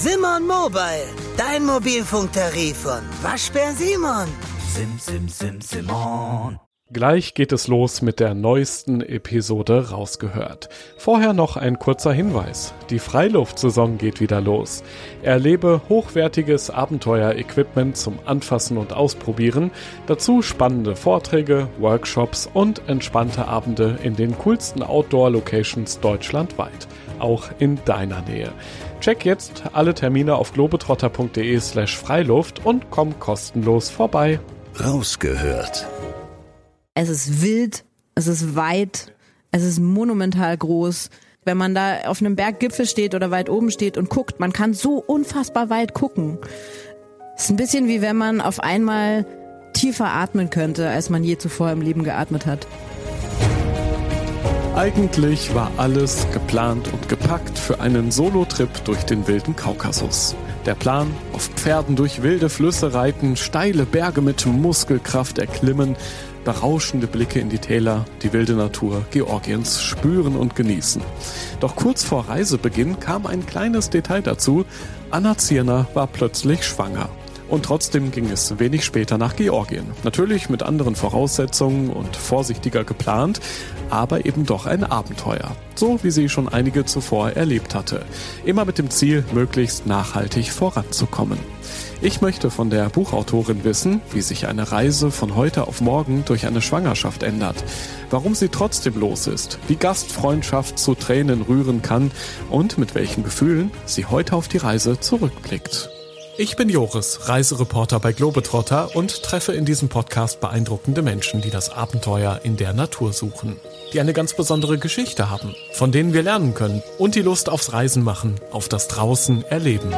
Simon Mobile, dein Mobilfunktarif von Waschbär Simon. Sim, sim, sim, Simon. Gleich geht es los mit der neuesten Episode rausgehört. Vorher noch ein kurzer Hinweis. Die Freiluftsaison geht wieder los. Erlebe hochwertiges Abenteuer-Equipment zum Anfassen und Ausprobieren, dazu spannende Vorträge, Workshops und entspannte Abende in den coolsten Outdoor-Locations deutschlandweit, auch in deiner Nähe. Check jetzt alle Termine auf globetrotter.de slash Freiluft und komm kostenlos vorbei. Rausgehört. Es ist wild, es ist weit, es ist monumental groß. Wenn man da auf einem Berggipfel steht oder weit oben steht und guckt, man kann so unfassbar weit gucken. Es ist ein bisschen wie wenn man auf einmal tiefer atmen könnte, als man je zuvor im Leben geatmet hat. Eigentlich war alles geplant und gepackt für einen Solo-Trip durch den wilden Kaukasus. Der Plan, auf Pferden durch wilde Flüsse reiten, steile Berge mit Muskelkraft erklimmen, berauschende Blicke in die Täler, die wilde Natur Georgiens spüren und genießen. Doch kurz vor Reisebeginn kam ein kleines Detail dazu. Anna Zierner war plötzlich schwanger. Und trotzdem ging es wenig später nach Georgien. Natürlich mit anderen Voraussetzungen und vorsichtiger geplant, aber eben doch ein Abenteuer. So wie sie schon einige zuvor erlebt hatte. Immer mit dem Ziel, möglichst nachhaltig voranzukommen. Ich möchte von der Buchautorin wissen, wie sich eine Reise von heute auf morgen durch eine Schwangerschaft ändert, warum sie trotzdem los ist, wie Gastfreundschaft zu Tränen rühren kann und mit welchen Gefühlen sie heute auf die Reise zurückblickt. Ich bin Joris, Reisereporter bei Globetrotter und treffe in diesem Podcast beeindruckende Menschen, die das Abenteuer in der Natur suchen, die eine ganz besondere Geschichte haben, von denen wir lernen können und die Lust aufs Reisen machen, auf das Draußen erleben.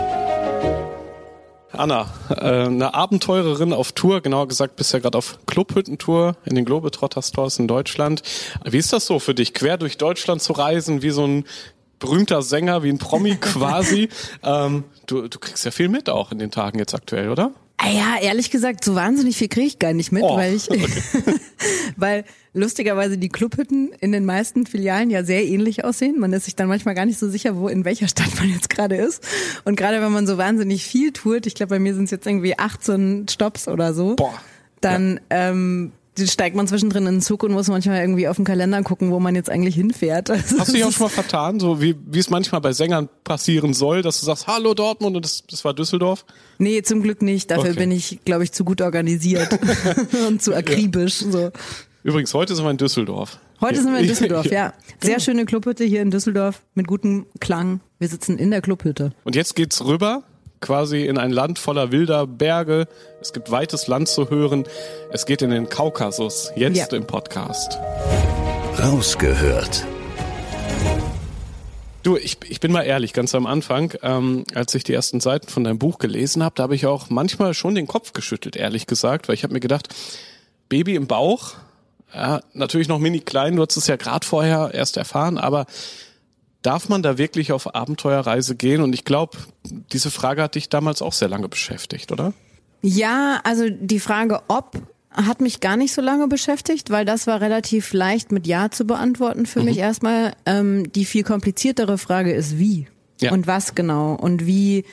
Anna, äh, eine Abenteurerin auf Tour, genauer gesagt bist ja gerade auf Clubhüttentour in den Globetrotter Stores in Deutschland. Wie ist das so für dich, quer durch Deutschland zu reisen, wie so ein berühmter Sänger, wie ein Promi quasi? ähm, du, du kriegst ja viel mit auch in den Tagen jetzt aktuell, oder? Ah ja, ehrlich gesagt, so wahnsinnig viel kriege ich gar nicht mit, Oh, weil ich, okay. weil lustigerweise die Clubhütten in den meisten Filialen ja sehr ähnlich aussehen. Man ist sich dann manchmal gar nicht so sicher, wo in welcher Stadt man jetzt gerade ist. Und gerade wenn man so wahnsinnig viel tourt, ich glaube, bei mir sind es jetzt irgendwie 18 Stops oder so, Boah. dann ähm, steigt man zwischendrin in den Zug und muss manchmal irgendwie auf den Kalender gucken, wo man jetzt eigentlich hinfährt. Also Hast du dich auch schon mal vertan, so wie, wie es manchmal bei Sängern passieren soll, dass du sagst, hallo Dortmund und das, das war Düsseldorf? Nee, zum Glück nicht. Dafür Okay. bin ich, glaube ich, zu gut organisiert und zu akribisch. So. Übrigens, heute sind wir in Düsseldorf. Heute sind wir in Düsseldorf, ja. Sehr schöne Clubhütte hier in Düsseldorf mit gutem Klang. Wir sitzen in der Clubhütte. Und jetzt geht's rüber, quasi in ein Land voller wilder Berge. Es gibt weites Land zu hören. Es geht in den Kaukasus, jetzt Ja. im Podcast. Rausgehört. Du, ich, ich bin mal ehrlich, ganz am Anfang, ähm, als ich die ersten Seiten von deinem Buch gelesen habe, da habe ich auch manchmal schon den Kopf geschüttelt, ehrlich gesagt, weil ich habe mir gedacht, Baby im Bauch, ja, natürlich noch mini klein, du hast es ja gerade vorher erst erfahren, aber darf man da wirklich auf Abenteuerreise gehen? Und ich glaube, diese Frage hat dich damals auch sehr lange beschäftigt, oder? Ja, also die Frage, ob hat mich gar nicht so lange beschäftigt, weil das war relativ leicht mit Ja zu beantworten für mich erstmal. Ähm, die viel kompliziertere Frage ist wie Ja. und was genau und wie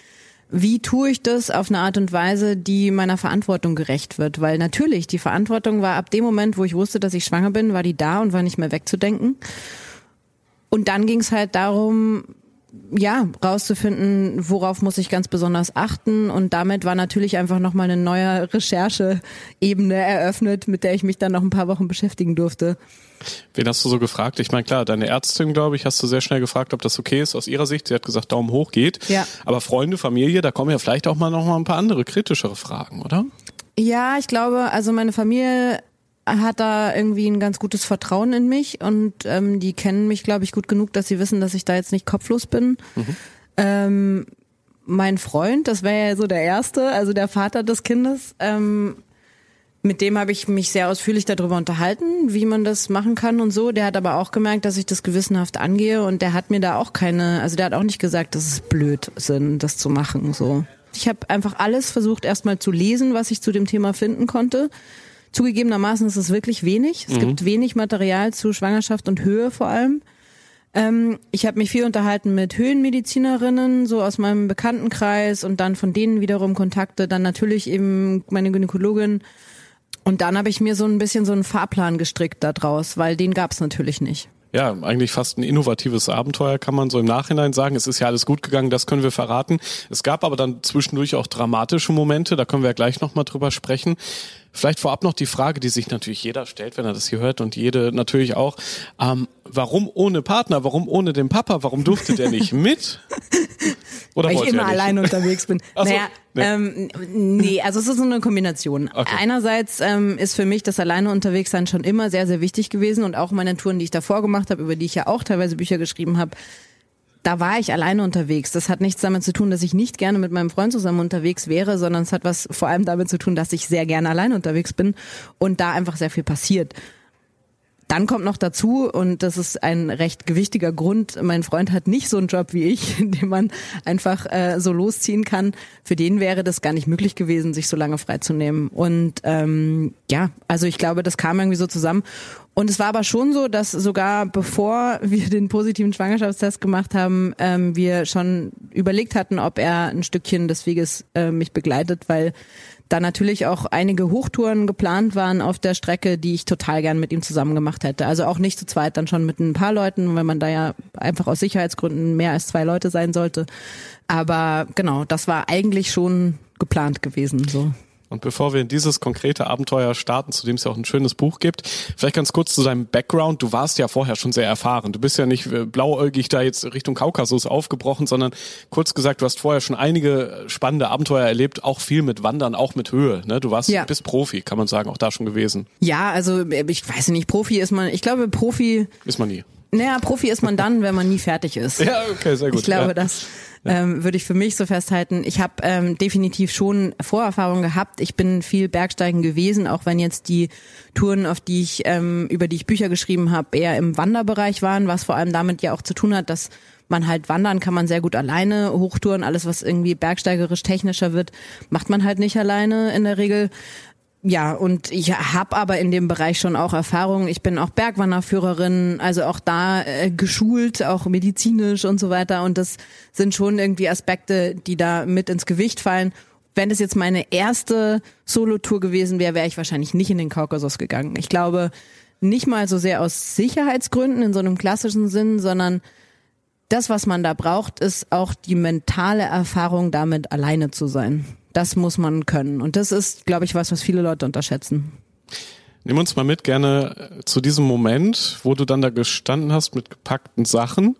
wie tue ich das auf eine Art und Weise, die meiner Verantwortung gerecht wird? Weil natürlich, die Verantwortung war ab dem Moment, wo ich wusste, dass ich schwanger bin, war die da und war nicht mehr wegzudenken. Und dann ging es halt darum, ja, rauszufinden, worauf muss ich ganz besonders achten. Und damit war natürlich einfach nochmal eine neue Rechercheebene eröffnet, mit der ich mich dann noch ein paar Wochen beschäftigen durfte. Wen hast du so gefragt? Ich meine, klar, deine Ärztin, glaube ich, hast du sehr schnell gefragt, ob das okay ist aus ihrer Sicht. Sie hat gesagt, Daumen hoch geht. Ja. Aber Freunde, Familie, da kommen ja vielleicht auch mal noch mal ein paar andere kritischere Fragen, oder? Ja, ich glaube, also meine Familie hat da irgendwie ein ganz gutes Vertrauen in mich und ähm, die kennen mich, glaube ich, gut genug, dass sie wissen, dass ich da jetzt nicht kopflos bin. Ähm, mein Freund, das wäre ja so der erste, also der Vater des Kindes, ähm, mit dem habe ich mich sehr ausführlich darüber unterhalten, wie man das machen kann und so. Der hat aber auch gemerkt, dass ich das gewissenhaft angehe und der hat mir da auch keine, also der hat auch nicht gesagt, dass es blöd sind, das zu machen. So. Ich habe einfach alles versucht erstmal zu lesen, was ich zu dem Thema finden konnte. Zugegebenermaßen ist es wirklich wenig. Es gibt wenig Material zu Schwangerschaft und Höhe vor allem. Ähm, ich habe mich viel unterhalten mit Höhenmedizinerinnen, so aus meinem Bekanntenkreis und dann von denen wiederum Kontakte, dann natürlich eben meine Gynäkologin. Und dann habe ich mir so ein bisschen so einen Fahrplan gestrickt da draus, weil den gab's natürlich nicht ja, eigentlich fast ein innovatives Abenteuer, kann man so im Nachhinein sagen. Es ist ja alles gut gegangen, das können wir verraten. Es gab aber dann zwischendurch auch dramatische Momente, da können wir ja gleich nochmal drüber sprechen. Vielleicht vorab noch die Frage, die sich natürlich jeder stellt, wenn er das hier hört und jede natürlich auch. Ähm, warum ohne Partner? Warum ohne den Papa? Warum durfte der nicht mit? Oder Weil ich immer allein unterwegs bin. so, naja, nee. Ähm, nee, also es ist so eine Kombination. Okay. Einerseits ähm, ist für mich das alleine unterwegs sein schon immer sehr, sehr wichtig gewesen und auch meine Touren, die ich davor gemacht habe, über die ich ja auch teilweise Bücher geschrieben habe, da war ich alleine unterwegs. Das hat nichts damit zu tun, dass ich nicht gerne mit meinem Freund zusammen unterwegs wäre, sondern es hat was vor allem damit zu tun, dass ich sehr gerne alleine unterwegs bin und da einfach sehr viel passiert. Dann kommt noch dazu, und das ist ein recht gewichtiger Grund, mein Freund hat nicht so einen Job wie ich, in dem man einfach äh, so losziehen kann. Für den wäre das gar nicht möglich gewesen, sich so lange freizunehmen. Und ähm, ja, also ich glaube, das kam irgendwie so zusammen. Und es war aber schon so, dass sogar bevor wir den positiven Schwangerschaftstest gemacht haben, ähm, wir schon überlegt hatten, ob er ein Stückchen des Weges äh, mich begleitet, weil da natürlich auch einige Hochtouren geplant waren auf der Strecke, die ich total gern mit ihm zusammen gemacht hätte. Also auch nicht zu zweit, dann schon mit ein paar Leuten, weil man da ja einfach aus Sicherheitsgründen mehr als zwei Leute sein sollte. Aber genau, das war eigentlich schon geplant gewesen, so. Und bevor wir in dieses konkrete Abenteuer starten, zu dem es ja auch ein schönes Buch gibt, vielleicht ganz kurz zu deinem Background. Du warst ja vorher schon sehr erfahren. Du bist ja nicht äh, blauäugig da jetzt Richtung Kaukasus aufgebrochen, sondern kurz gesagt, du hast vorher schon einige spannende Abenteuer erlebt, auch viel mit Wandern, auch mit Höhe. Ne? Du warst, ja. bist Profi, kann man sagen, auch da schon gewesen. Ja, also äh, ich weiß nicht, Profi ist man, ich glaube, Profi. Ist man nie. Naja, Profi ist man dann, wenn man nie fertig ist. Ja, okay, sehr gut. Ich glaube, ja. das ähm, würde ich für mich so festhalten. Ich habe ähm, definitiv schon Vorerfahrungen gehabt. Ich bin viel Bergsteigen gewesen, auch wenn jetzt die Touren, auf die ich ähm, über die ich Bücher geschrieben habe, eher im Wanderbereich waren, was vor allem damit ja auch zu tun hat, dass man halt wandern kann man sehr gut alleine. Hochtouren, alles was irgendwie bergsteigerisch technischer wird, macht man halt nicht alleine in der Regel. Ja, und ich habe aber in dem Bereich schon auch Erfahrung. Ich bin auch Bergwanderführerin, also auch da äh, geschult, auch medizinisch und so weiter. Und das sind schon irgendwie Aspekte, die da mit ins Gewicht fallen. Wenn es jetzt meine erste Solo-Tour gewesen wäre, wäre ich wahrscheinlich nicht in den Kaukasus gegangen. Ich glaube, nicht mal so sehr aus Sicherheitsgründen in so einem klassischen Sinn, sondern das, was man da braucht, ist auch die mentale Erfahrung, damit alleine zu sein. Das muss man können. Und das ist, glaube ich, was, was viele Leute unterschätzen. Nimm uns mal mit gerne äh, zu diesem Moment, wo du dann da gestanden hast mit gepackten Sachen.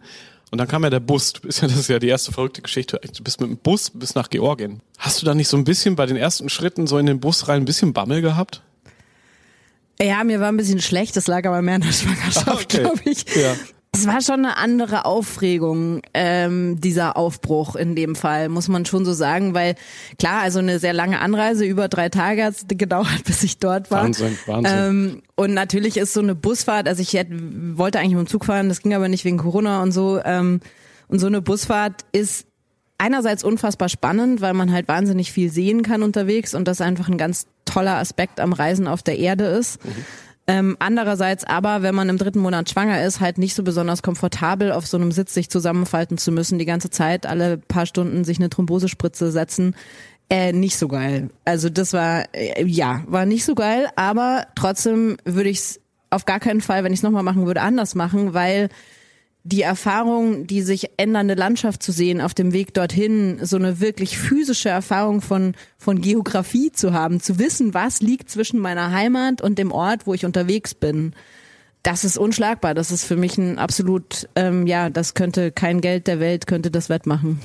Und dann kam ja der Bus. Du bist ja, das ist ja die erste verrückte Geschichte. Du bist mit dem Bus bis nach Georgien. Hast du da nicht so ein bisschen bei den ersten Schritten so in den Bus rein ein bisschen Bammel gehabt? Ja, mir war ein bisschen schlecht, das lag aber mehr in der Schwangerschaft, okay. glaube ich. Ja. Es war schon eine andere Aufregung, ähm, dieser Aufbruch in dem Fall, muss man schon so sagen, weil klar, also eine sehr lange Anreise, über drei Tage hat es gedauert, bis ich dort war. Wahnsinn, Wahnsinn. Ähm, und natürlich ist so eine Busfahrt, also ich hätte, wollte eigentlich mit dem Zug fahren, das ging aber nicht wegen Corona und so. Ähm, und so eine Busfahrt ist einerseits unfassbar spannend, weil man halt wahnsinnig viel sehen kann unterwegs und das einfach ein ganz toller Aspekt am Reisen auf der Erde ist. Mhm. Ähm, andererseits aber, wenn man im dritten Monat schwanger ist, halt nicht so besonders komfortabel auf so einem Sitz sich zusammenfalten zu müssen, die ganze Zeit alle paar Stunden sich eine Thrombosespritze setzen. Äh, nicht so geil. Also das war, äh, ja, war nicht so geil, aber trotzdem würde ich es auf gar keinen Fall, wenn ich es nochmal machen würde, anders machen, weil die Erfahrung, die sich ändernde Landschaft zu sehen auf dem Weg dorthin, so eine wirklich physische Erfahrung von, von Geografie zu haben, zu wissen, was liegt zwischen meiner Heimat und dem Ort, wo ich unterwegs bin, das ist unschlagbar. Das ist für mich ein absolut, ähm, ja, das könnte kein Geld der Welt, könnte das wettmachen.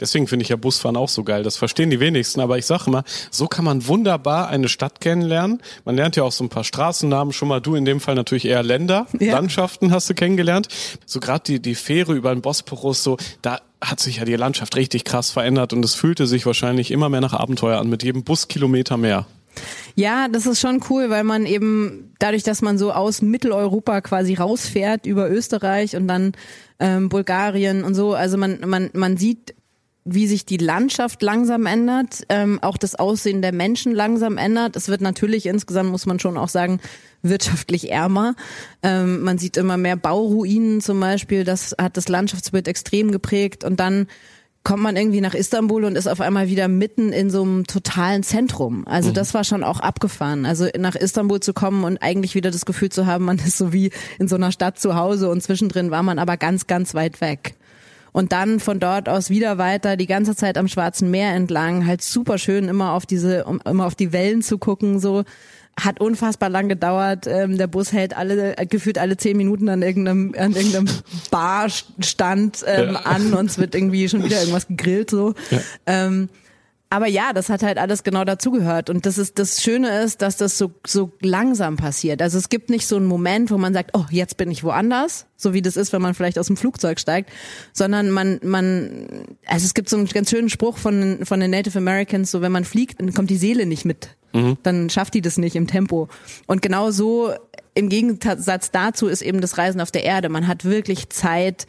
Deswegen finde ich ja Busfahren auch so geil. Das verstehen die wenigsten. Aber ich sage immer, so kann man wunderbar eine Stadt kennenlernen. Man lernt ja auch so ein paar Straßennamen schon mal. Du in dem Fall natürlich eher Länder, ja. Landschaften hast du kennengelernt. So gerade die, die Fähre über den Bosporus, so, da hat sich ja die Landschaft richtig krass verändert und es fühlte sich wahrscheinlich immer mehr nach Abenteuer an, mit jedem Buskilometer mehr. Ja, das ist schon cool, weil man eben dadurch, dass man so aus Mitteleuropa quasi rausfährt über Österreich und dann ähm, Bulgarien und so, also man man man sieht wie sich die Landschaft langsam ändert, ähm, auch das Aussehen der Menschen langsam ändert. Es wird natürlich insgesamt, muss man schon auch sagen, wirtschaftlich ärmer. Ähm, man sieht immer mehr Bauruinen zum Beispiel. Das hat das Landschaftsbild extrem geprägt. Und dann kommt man irgendwie nach Istanbul und ist auf einmal wieder mitten in so einem totalen Zentrum. Also mhm. das war schon auch abgefahren. Also nach Istanbul zu kommen und eigentlich wieder das Gefühl zu haben, man ist so wie in so einer Stadt zu Hause und zwischendrin war man aber ganz, ganz weit weg. Und dann von dort aus wieder weiter, die ganze Zeit am Schwarzen Meer entlang, halt super schön, immer auf diese, um immer auf die Wellen zu gucken, so hat unfassbar lang gedauert. Ähm, der Bus hält alle gefühlt alle zehn Minuten an irgendeinem an irgendeinem Barstand ähm, ja. an und es wird irgendwie schon wieder irgendwas gegrillt so. Ja. Ähm, aber ja, das hat halt alles genau dazugehört. Und das ist das Schöne ist, dass das so, so langsam passiert. Also es gibt nicht so einen Moment, wo man sagt, oh, jetzt bin ich woanders, so wie das ist, wenn man vielleicht aus dem Flugzeug steigt, sondern man, man, also es gibt so einen ganz schönen Spruch von, von den Native Americans, so wenn man fliegt, dann kommt die Seele nicht mit. Mhm. Dann schafft die das nicht im Tempo. Und genau so im Gegensatz dazu ist eben das Reisen auf der Erde. Man hat wirklich Zeit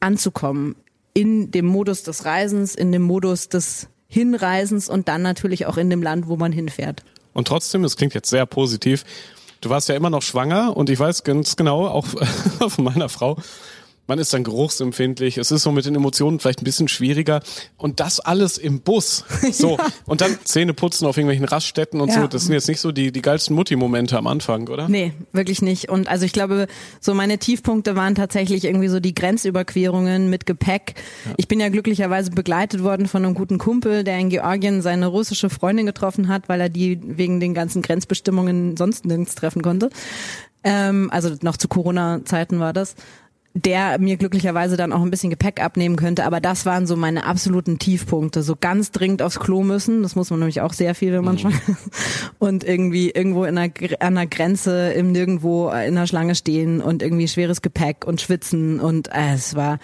anzukommen in dem Modus des Reisens, in dem Modus des Hinreisens und dann natürlich auch in dem Land, wo man hinfährt. Und trotzdem, es klingt jetzt sehr positiv, du warst ja immer noch schwanger und ich weiß ganz genau, auch von meiner Frau, man ist dann geruchsempfindlich, es ist so mit den Emotionen vielleicht ein bisschen schwieriger und das alles im Bus. So ja. und dann Zähne putzen auf irgendwelchen Raststätten und ja. so, das sind jetzt nicht so die die geilsten Mutti-Momente am Anfang, oder? Nee, wirklich nicht. Und also ich glaube, so meine Tiefpunkte waren tatsächlich irgendwie so die Grenzüberquerungen mit Gepäck. Ja. Ich bin ja glücklicherweise begleitet worden von einem guten Kumpel, der in Georgien seine russische Freundin getroffen hat, weil er die wegen den ganzen Grenzbestimmungen sonst nirgends treffen konnte. Ähm, also noch zu Corona-Zeiten war das der mir glücklicherweise dann auch ein bisschen Gepäck abnehmen könnte. Aber das waren so meine absoluten Tiefpunkte. So ganz dringend aufs Klo müssen. Das muss man nämlich auch sehr viel, wenn man mhm. schon und irgendwie irgendwo in einer, an einer Grenze im Nirgendwo in einer Schlange stehen und irgendwie schweres Gepäck und schwitzen und äh, es war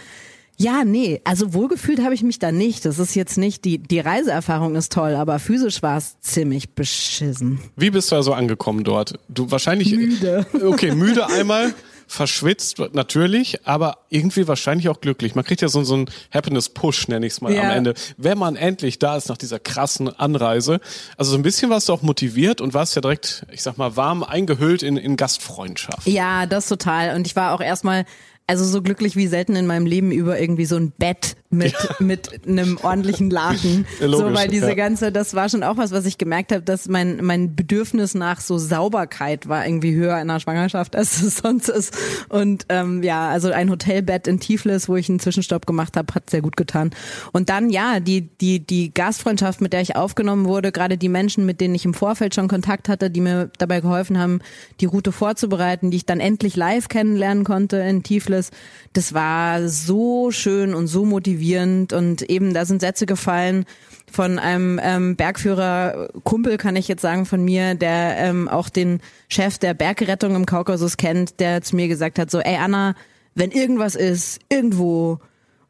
ja, nee, also wohlgefühlt habe ich mich da nicht. Das ist jetzt nicht, die, die Reiseerfahrung ist toll, aber physisch war es ziemlich beschissen. Wie bist du also angekommen dort? Du wahrscheinlich. Müde. Okay, müde einmal verschwitzt natürlich, aber irgendwie wahrscheinlich auch glücklich. Man kriegt ja so, so einen Happiness-Push, nenne ich es mal ja. am Ende, wenn man endlich da ist nach dieser krassen Anreise. Also so ein bisschen warst du auch motiviert und warst ja direkt, ich sag mal, warm eingehüllt in, in Gastfreundschaft. Ja, das total. Und ich war auch erstmal also so glücklich wie selten in meinem Leben über irgendwie so ein Bett mit ja. mit einem ordentlichen Laken. Ja, logisch, so weil diese ja. ganze, das war schon auch was, was ich gemerkt habe, dass mein mein Bedürfnis nach so Sauberkeit war irgendwie höher in der Schwangerschaft als es sonst ist. Und ähm, ja, also ein Hotelbett in Tiflis, wo ich einen Zwischenstopp gemacht habe, hat sehr gut getan. Und dann ja, die die die Gastfreundschaft, mit der ich aufgenommen wurde, gerade die Menschen, mit denen ich im Vorfeld schon Kontakt hatte, die mir dabei geholfen haben, die Route vorzubereiten, die ich dann endlich live kennenlernen konnte in Tiflis Angeles. Das war so schön und so motivierend und eben da sind Sätze gefallen von einem ähm, Bergführer Kumpel kann ich jetzt sagen von mir, der ähm, auch den Chef der Bergrettung im Kaukasus kennt, der zu mir gesagt hat so, ey Anna, wenn irgendwas ist, irgendwo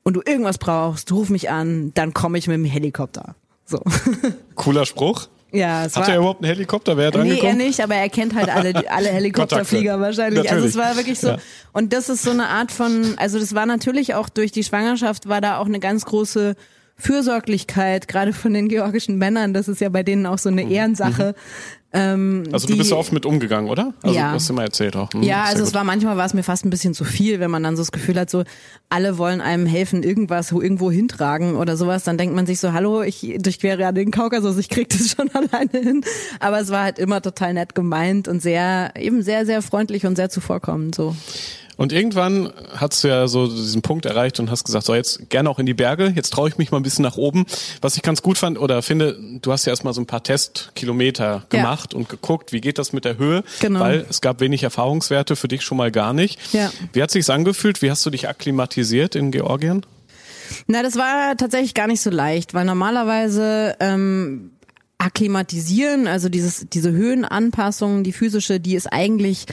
und du irgendwas brauchst, ruf mich an, dann komme ich mit dem Helikopter. So. Cooler Spruch. Ja, es Hat war, er überhaupt einen Helikopter? Wer nee, er nicht, aber er kennt halt alle, alle Helikopterflieger wahrscheinlich. Natürlich. Also es war wirklich so. Ja. Und das ist so eine Art von, also das war natürlich auch durch die Schwangerschaft war da auch eine ganz große Fürsorglichkeit, gerade von den georgischen Männern. Das ist ja bei denen auch so eine mhm. Ehrensache. Mhm. Ähm, also du bist da oft mit umgegangen, oder? Also ja. hast du mal erzählt auch. Hm, ja, also es war manchmal war es mir fast ein bisschen zu viel, wenn man dann so das Gefühl hat, so alle wollen einem helfen, irgendwas irgendwo hintragen oder sowas. Dann denkt man sich so, hallo, ich durchquere ja den Kaukasus, ich krieg das schon alleine hin. Aber es war halt immer total nett gemeint und sehr, eben sehr, sehr freundlich und sehr zuvorkommend so. Und irgendwann hast du ja so diesen Punkt erreicht und hast gesagt, so jetzt gerne auch in die Berge, jetzt traue ich mich mal ein bisschen nach oben. Was ich ganz gut fand oder finde, du hast ja erstmal so ein paar Testkilometer gemacht ja. und geguckt, wie geht das mit der Höhe, genau. weil es gab wenig Erfahrungswerte für dich schon mal gar nicht. Ja. Wie hat sich's angefühlt? Wie hast du dich akklimatisiert in Georgien? Na, das war tatsächlich gar nicht so leicht, weil normalerweise ähm, akklimatisieren, also dieses, diese Höhenanpassung, die physische, die ist eigentlich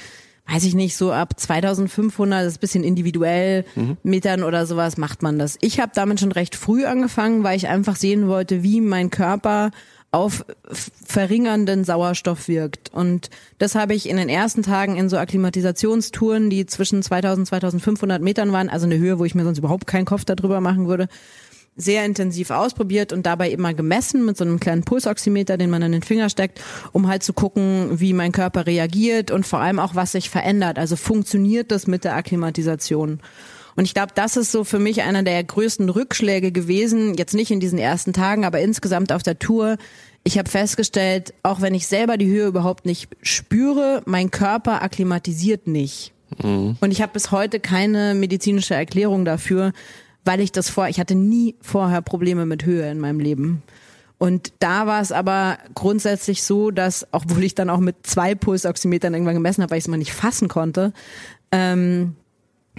weiß ich nicht, so ab 2500, das ist ein bisschen individuell, mhm. Metern oder sowas macht man das. Ich habe damit schon recht früh angefangen, weil ich einfach sehen wollte, wie mein Körper auf verringernden Sauerstoff wirkt. Und das habe ich in den ersten Tagen in so Akklimatisationstouren, die zwischen 2000 und 2500 Metern waren, also eine Höhe, wo ich mir sonst überhaupt keinen Kopf darüber machen würde, sehr intensiv ausprobiert und dabei immer gemessen mit so einem kleinen Pulsoximeter, den man in den Finger steckt, um halt zu gucken, wie mein Körper reagiert und vor allem auch, was sich verändert. Also funktioniert das mit der Akklimatisation? Und ich glaube, das ist so für mich einer der größten Rückschläge gewesen, jetzt nicht in diesen ersten Tagen, aber insgesamt auf der Tour. Ich habe festgestellt, auch wenn ich selber die Höhe überhaupt nicht spüre, mein Körper akklimatisiert nicht. Mhm. Und ich habe bis heute keine medizinische Erklärung dafür, weil ich das vor, ich hatte nie vorher Probleme mit Höhe in meinem Leben. Und da war es aber grundsätzlich so, dass, obwohl ich dann auch mit zwei Pulsoximetern irgendwann gemessen habe, weil ich es mal nicht fassen konnte, ähm,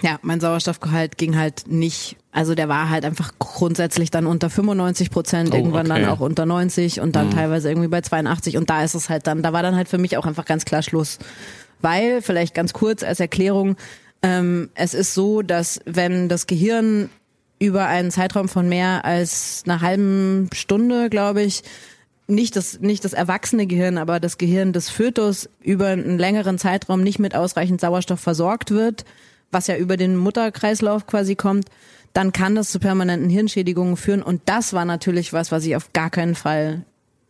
ja, mein Sauerstoffgehalt ging halt nicht, also der war halt einfach grundsätzlich dann unter 95 Prozent, oh, irgendwann okay. dann auch unter 90 und dann mhm. teilweise irgendwie bei 82 und da ist es halt dann, da war dann halt für mich auch einfach ganz klar Schluss. Weil, vielleicht ganz kurz als Erklärung, ähm, es ist so, dass wenn das Gehirn über einen Zeitraum von mehr als einer halben Stunde, glaube ich, nicht das, nicht das erwachsene Gehirn, aber das Gehirn des Fötus über einen längeren Zeitraum nicht mit ausreichend Sauerstoff versorgt wird, was ja über den Mutterkreislauf quasi kommt, dann kann das zu permanenten Hirnschädigungen führen. Und das war natürlich was, was ich auf gar keinen Fall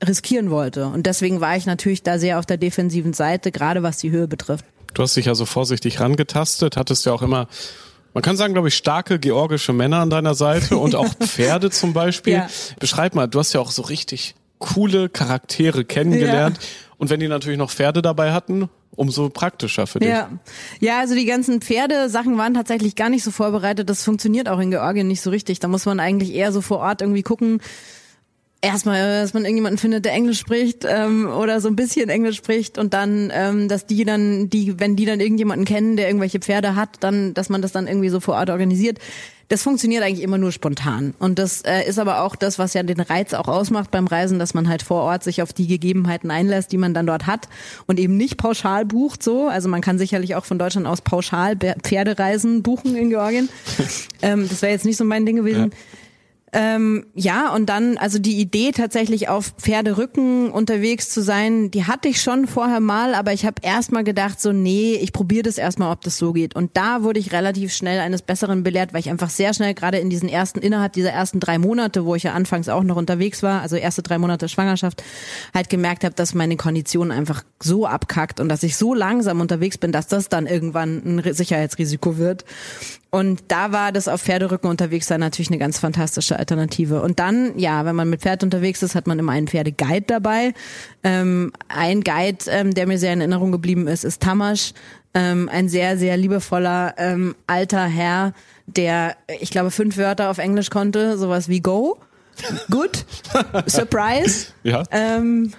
riskieren wollte. Und deswegen war ich natürlich da sehr auf der defensiven Seite, gerade was die Höhe betrifft. Du hast dich ja so vorsichtig rangetastet, hattest ja auch immer man kann sagen, glaube ich, starke georgische Männer an deiner Seite und auch Pferde zum Beispiel. Ja. Beschreib mal, du hast ja auch so richtig coole Charaktere kennengelernt. Ja. Und wenn die natürlich noch Pferde dabei hatten, umso praktischer für dich. Ja, ja also die ganzen Pferdesachen waren tatsächlich gar nicht so vorbereitet. Das funktioniert auch in Georgien nicht so richtig. Da muss man eigentlich eher so vor Ort irgendwie gucken, erstmal, dass man irgendjemanden findet, der Englisch spricht ähm, oder so ein bisschen Englisch spricht und dann, ähm, dass die dann, die, wenn die dann irgendjemanden kennen, der irgendwelche Pferde hat, dann, dass man das dann irgendwie so vor Ort organisiert. Das funktioniert eigentlich immer nur spontan. Und das äh, ist aber auch das, was ja den Reiz auch ausmacht beim Reisen, dass man halt vor Ort sich auf die Gegebenheiten einlässt, die man dann dort hat und eben nicht pauschal bucht so. Also man kann sicherlich auch von Deutschland aus pauschal Pferdereisen buchen in Georgien. ähm, das wäre jetzt nicht so mein Ding gewesen. Ja. Ähm, ja, und dann, also die Idee tatsächlich auf Pferderücken unterwegs zu sein, die hatte ich schon vorher mal, aber ich habe erst mal gedacht, so, nee, ich probiere das erstmal, ob das so geht. Und da wurde ich relativ schnell eines Besseren belehrt, weil ich einfach sehr schnell, gerade in diesen ersten, innerhalb dieser ersten drei Monate, wo ich ja anfangs auch noch unterwegs war, also erste drei Monate Schwangerschaft, halt gemerkt habe, dass meine Kondition einfach so abkackt und dass ich so langsam unterwegs bin, dass das dann irgendwann ein Sicherheitsrisiko wird. Und da war das auf Pferderücken unterwegs sein natürlich eine ganz fantastische Alternative. Und dann, ja, wenn man mit Pferd unterwegs ist, hat man immer einen Pferdeguide dabei. Ähm, ein Guide, ähm, der mir sehr in Erinnerung geblieben ist, ist Tamasch. Ähm, ein sehr, sehr liebevoller ähm, alter Herr, der, ich glaube, fünf Wörter auf Englisch konnte, sowas wie Go, Good, Surprise, ja. ähm,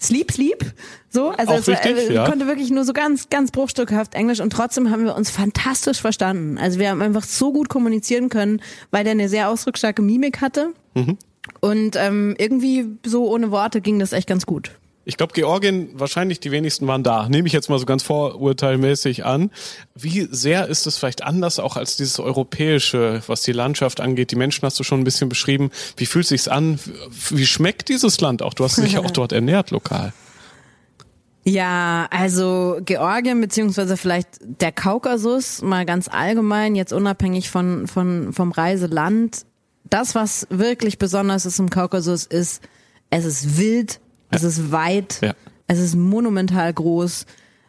Sleep, Sleep. So, also Auch wichtig, äh, ja. konnte wirklich nur so ganz, ganz bruchstückhaft Englisch und trotzdem haben wir uns fantastisch verstanden. Also wir haben einfach so gut kommunizieren können, weil der eine sehr ausdrucksstarke Mimik hatte. Mhm. Und ähm, irgendwie so ohne Worte ging das echt ganz gut. Ich glaube, Georgien, wahrscheinlich die wenigsten waren da. Nehme ich jetzt mal so ganz vorurteilmäßig an. Wie sehr ist es vielleicht anders auch als dieses europäische, was die Landschaft angeht? Die Menschen hast du schon ein bisschen beschrieben. Wie fühlt sich's an? Wie schmeckt dieses Land auch? Du hast dich ja auch dort ernährt lokal. Ja, also Georgien beziehungsweise vielleicht der Kaukasus mal ganz allgemein, jetzt unabhängig von, von vom Reiseland. Das, was wirklich besonders ist im Kaukasus, ist, es ist wild, es ist weit, ja. es ist monumental groß.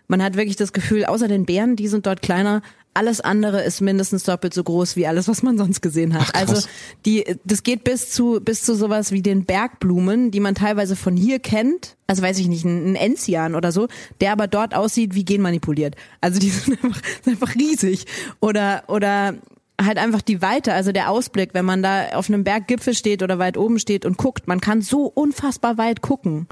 Man hat wirklich das Gefühl, außer den Bären, die sind dort kleiner, alles andere ist mindestens doppelt so groß wie alles, was man sonst gesehen hat. Ach, also die, das geht bis zu bis zu sowas wie den Bergblumen, die man teilweise von hier kennt. Also weiß ich nicht, ein, Enzian oder so, der aber dort aussieht wie genmanipuliert. Also die sind einfach, sind einfach riesig. Oder oder halt einfach die Weite, also der Ausblick, wenn man da auf einem Berggipfel steht oder weit oben steht und guckt, man kann so unfassbar weit gucken.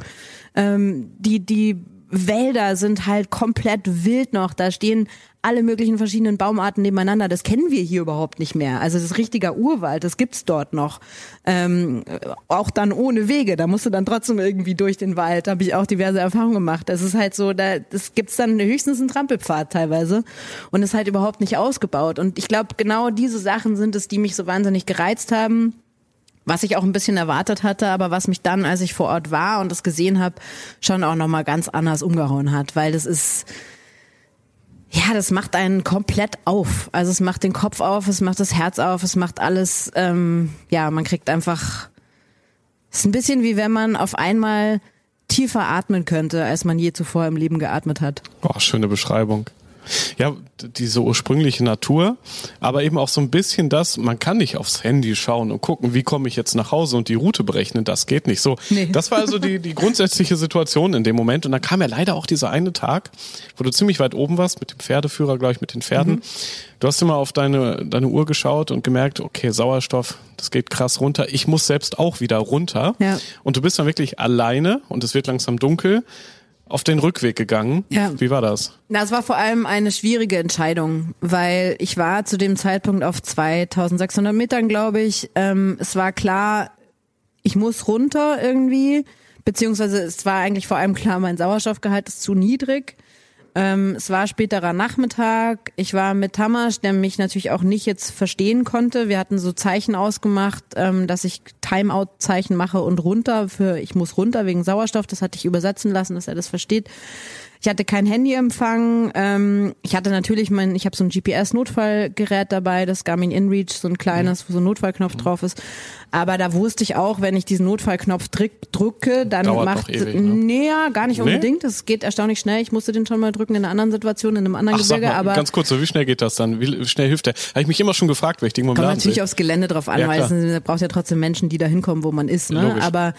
Ähm, die, die Wälder sind halt komplett wild noch. Da stehen alle möglichen verschiedenen Baumarten nebeneinander. Das kennen wir hier überhaupt nicht mehr. Also das ist richtiger Urwald, das gibt's dort noch. Ähm, auch dann ohne Wege. Da musst du dann trotzdem irgendwie durch den Wald. Da habe ich auch diverse Erfahrungen gemacht. Das ist halt so, da das gibt's dann höchstens einen Trampelpfad teilweise und ist halt überhaupt nicht ausgebaut. Und ich glaube, genau diese Sachen sind es, die mich so wahnsinnig gereizt haben was ich auch ein bisschen erwartet hatte, aber was mich dann, als ich vor Ort war und das gesehen habe, schon auch nochmal ganz anders umgehauen hat, weil das ist Ja, das macht einen komplett auf. Also es macht den Kopf auf, es macht das Herz auf, es macht alles, ähm, ja, man kriegt einfach, es ist ein bisschen wie wenn man auf einmal tiefer atmen könnte, als man je zuvor im Leben geatmet hat. Boah, schöne Beschreibung. Ja, diese ursprüngliche Natur, aber eben auch so ein bisschen das, man kann nicht aufs Handy schauen und gucken, wie komme ich jetzt nach Hause und die Route berechnen, das geht nicht so. Nee. Das war also die, die grundsätzliche Situation in dem Moment und dann kam ja leider auch dieser eine Tag, wo du ziemlich weit oben warst, mit dem Pferdeführer, glaube ich, mit den Pferden. Du hast immer auf deine, deine Uhr geschaut und gemerkt, okay, Sauerstoff, das geht krass runter. Ich muss selbst auch wieder runter. Ja. Und du bist dann wirklich alleine und es wird langsam dunkel auf den Rückweg gegangen. Ja. Wie war das? Na, es war vor allem eine schwierige Entscheidung, weil ich war zu dem Zeitpunkt auf 2600 Metern, glaube ich. Ähm, es war klar, ich muss runter irgendwie, beziehungsweise es war eigentlich vor allem klar, mein Sauerstoffgehalt ist zu niedrig. Ähm, es war späterer Nachmittag. Ich war mit Tamasch, der mich natürlich auch nicht jetzt verstehen konnte. Wir hatten so Zeichen ausgemacht, ähm, dass ich Timeout-Zeichen mache und runter für ich muss runter wegen Sauerstoff. Das hatte ich übersetzen lassen, dass er das versteht. Ich hatte kein Handyempfang. Ähm, ich hatte natürlich mein, ich habe so ein GPS-Notfallgerät dabei, das Garmin InReach, so ein kleines, wo so ein Notfallknopf drauf ist. Aber da wusste ich auch, wenn ich diesen Notfallknopf drück, drücke, dann Dauert macht ewig, ne? nee, ja, gar nicht Nee? unbedingt. Das geht erstaunlich schnell. Ich musste den schon mal drücken in einer anderen Situation, in einem anderen Ach, Gebirge, mal, aber ganz kurz, so wie schnell geht das dann? Wie schnell hilft der? Habe ich mich immer schon gefragt, weil ich im Kommt natürlich sehe. aufs Gelände drauf an, Ja, weil es braucht ja trotzdem Menschen, die da hinkommen, wo man ist. Ne? Logisch. Aber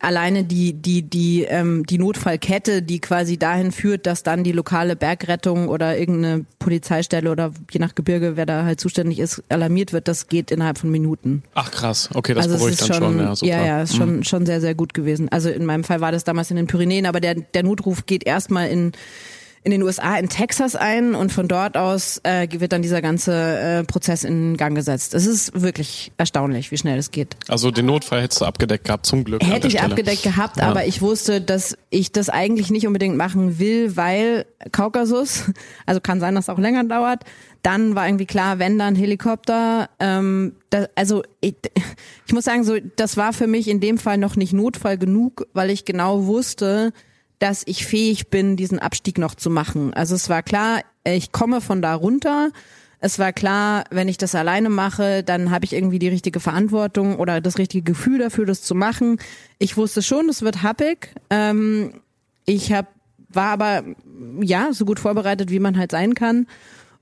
alleine die die die ähm, die Notfallkette, die quasi dahin führt, dass dann die lokale Bergrettung oder irgendeine Polizeistelle oder je nach Gebirge, wer da halt zuständig ist, alarmiert wird, das geht innerhalb von Minuten. Ach krass, okay, das also beruhigt ist dann schon, schon. Ja, super. ja, ja, ist Mhm. schon schon sehr sehr gut gewesen. Also in meinem Fall war das damals in den Pyrenäen, aber der der Notruf geht erstmal in in den USA in Texas ein und von dort aus äh, wird dann dieser ganze äh, Prozess in Gang gesetzt. Es ist wirklich erstaunlich, wie schnell es geht. Also den Notfall hättest du abgedeckt gehabt, zum Glück. Hätte ich Stelle. abgedeckt gehabt, Ja. aber ich wusste, dass ich das eigentlich nicht unbedingt machen will, weil Kaukasus, also kann sein, dass es auch länger dauert. Dann war irgendwie klar, wenn dann Helikopter. Ähm, da, also ich, ich muss sagen, so das war für mich in dem Fall noch nicht Notfall genug, weil ich genau wusste, dass ich fähig bin, diesen Abstieg noch zu machen. Also es war klar, ich komme von da runter. Es war klar, wenn ich das alleine mache, dann habe ich irgendwie die richtige Verantwortung oder das richtige Gefühl dafür, das zu machen. Ich wusste schon, es wird happig. Ähm, ich hab, war aber ja so gut vorbereitet, wie man halt sein kann.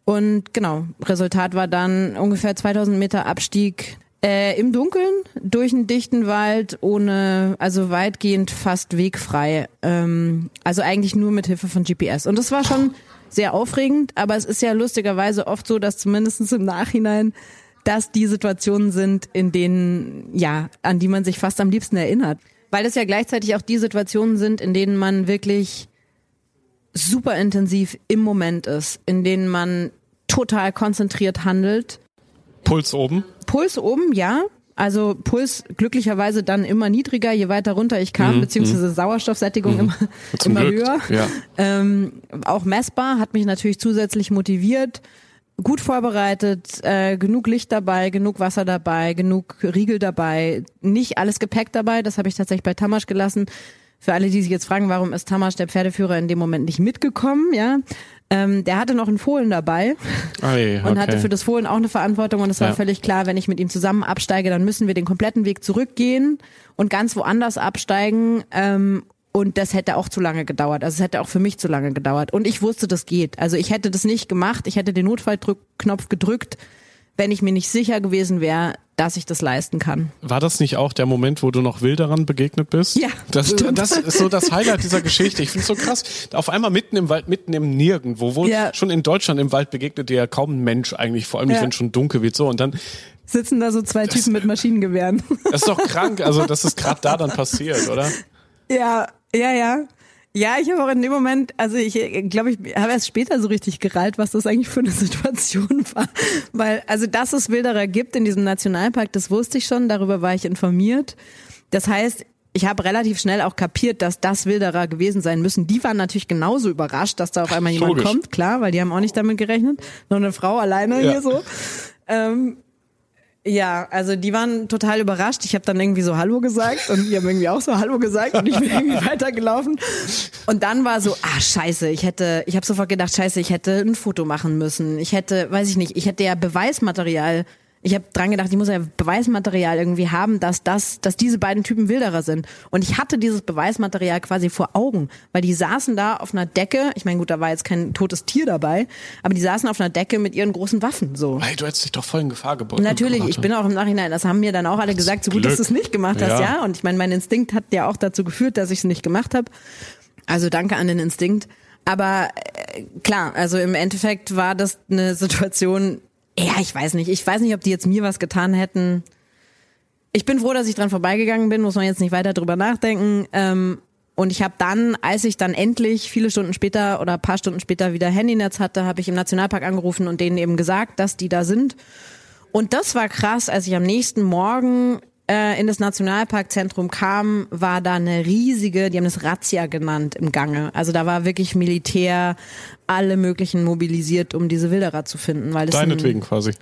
Und genau, Resultat war dann ungefähr 2000 Meter Abstieg äh, im Dunkeln durch einen dichten Wald ohne, also weitgehend fast wegfrei. Ähm, also eigentlich nur mit Hilfe von GPS. Und das war schon sehr aufregend, aber es ist ja lustigerweise oft so, dass zumindest im Nachhinein das die Situationen sind, in denen, ja, an die man sich fast am liebsten erinnert. Weil es ja gleichzeitig auch die Situationen sind, in denen man wirklich super intensiv im Moment ist, in denen man total konzentriert handelt. Puls oben. Puls oben, ja. Also Puls glücklicherweise dann immer niedriger, je weiter runter ich kam, beziehungsweise Sauerstoffsättigung immer, Mhm, Zum immer Glück. höher. Ja. Ähm, auch messbar, hat mich natürlich zusätzlich motiviert. Gut vorbereitet, äh, genug Licht dabei, genug Wasser dabei, genug Riegel dabei, nicht alles Gepäck dabei, das habe ich tatsächlich bei Tamasch gelassen. Für alle, die sich jetzt fragen, warum ist Tamasch, der Pferdeführer, in dem Moment nicht mitgekommen, ja. Ähm, der hatte noch einen Fohlen dabei Ei, okay. und hatte für das Fohlen auch eine Verantwortung und es war Ja. völlig klar, wenn ich mit ihm zusammen absteige, dann müssen wir den kompletten Weg zurückgehen und ganz woanders absteigen. Ähm, und das hätte auch zu lange gedauert. Also es hätte auch für mich zu lange gedauert. Und ich wusste, das geht. Also ich hätte das nicht gemacht. Ich hätte den Notfallknopf gedrückt, wenn ich mir nicht sicher gewesen wäre, dass ich das leisten kann. War das nicht auch der Moment, wo du noch Wilderern begegnet bist? Ja, das, stimmt. das ist so das Highlight dieser Geschichte. Ich finde es so krass. Auf einmal mitten im Wald, mitten im Nirgendwo, wo Ja. schon in Deutschland im Wald begegnet dir ja kaum ein Mensch eigentlich, vor allem nicht, Ja. wenn es schon dunkel wird. So und dann, Sitzen da so zwei Typen mit Maschinengewehren. das ist doch krank. Also das ist gerade da dann passiert, oder? Ja, ja, ja. Ja, ich habe auch in dem Moment, also ich glaube, ich habe erst später so richtig gereilt, was das eigentlich für eine Situation war. Weil, also dass es Wilderer gibt in diesem Nationalpark, das wusste ich schon, darüber war ich informiert. Das heißt, ich habe relativ schnell auch kapiert, dass das Wilderer gewesen sein müssen. Die waren natürlich genauso überrascht, dass da auf einmal jemand Logisch. kommt, klar, weil die haben auch nicht damit gerechnet. Noch eine Frau alleine Ja. hier so. Ähm, Ja, also die waren total überrascht. Ich habe dann irgendwie so Hallo gesagt und die haben irgendwie auch so Hallo gesagt und ich bin irgendwie weitergelaufen. Und dann war so, ah scheiße, ich hätte, ich habe sofort gedacht, scheiße, ich hätte ein Foto machen müssen. Ich hätte, weiß ich nicht, ich hätte ja Beweismaterial ich habe dran gedacht, ich muss ja Beweismaterial irgendwie haben, dass das, dass diese beiden Typen Wilderer sind. Und ich hatte dieses Beweismaterial quasi vor Augen, weil die saßen da auf einer Decke. Ich meine, gut, da war jetzt kein totes Tier dabei, aber die saßen auf einer Decke mit ihren großen Waffen. So. Hey, du hättest dich doch voll in Gefahr geboten. Natürlich, ich bin auch im Nachhinein. Das haben mir dann auch alle gesagt, so gut, Glück. dass du es nicht gemacht hast, ja. ja. Und ich meine, mein Instinkt hat ja auch dazu geführt, dass ich es nicht gemacht habe. Also danke an den Instinkt. Aber äh, klar, also im Endeffekt war das eine Situation, ja, ich weiß nicht. Ich weiß nicht, ob die jetzt mir was getan hätten. Ich bin froh, dass ich dran vorbeigegangen bin, muss man jetzt nicht weiter drüber nachdenken. Ähm, und ich habe dann, als ich dann endlich viele Stunden später oder paar Stunden später wieder Handynetz hatte, habe ich im Nationalpark angerufen und denen eben gesagt, dass die da sind. Und das war krass, als ich am nächsten Morgen äh, in das Nationalparkzentrum kam, war da eine riesige, die haben das Razzia genannt, im Gange. Also da war wirklich Militär, alle möglichen mobilisiert, um diese Wilderer zu finden. Weil Deinetwegen quasi.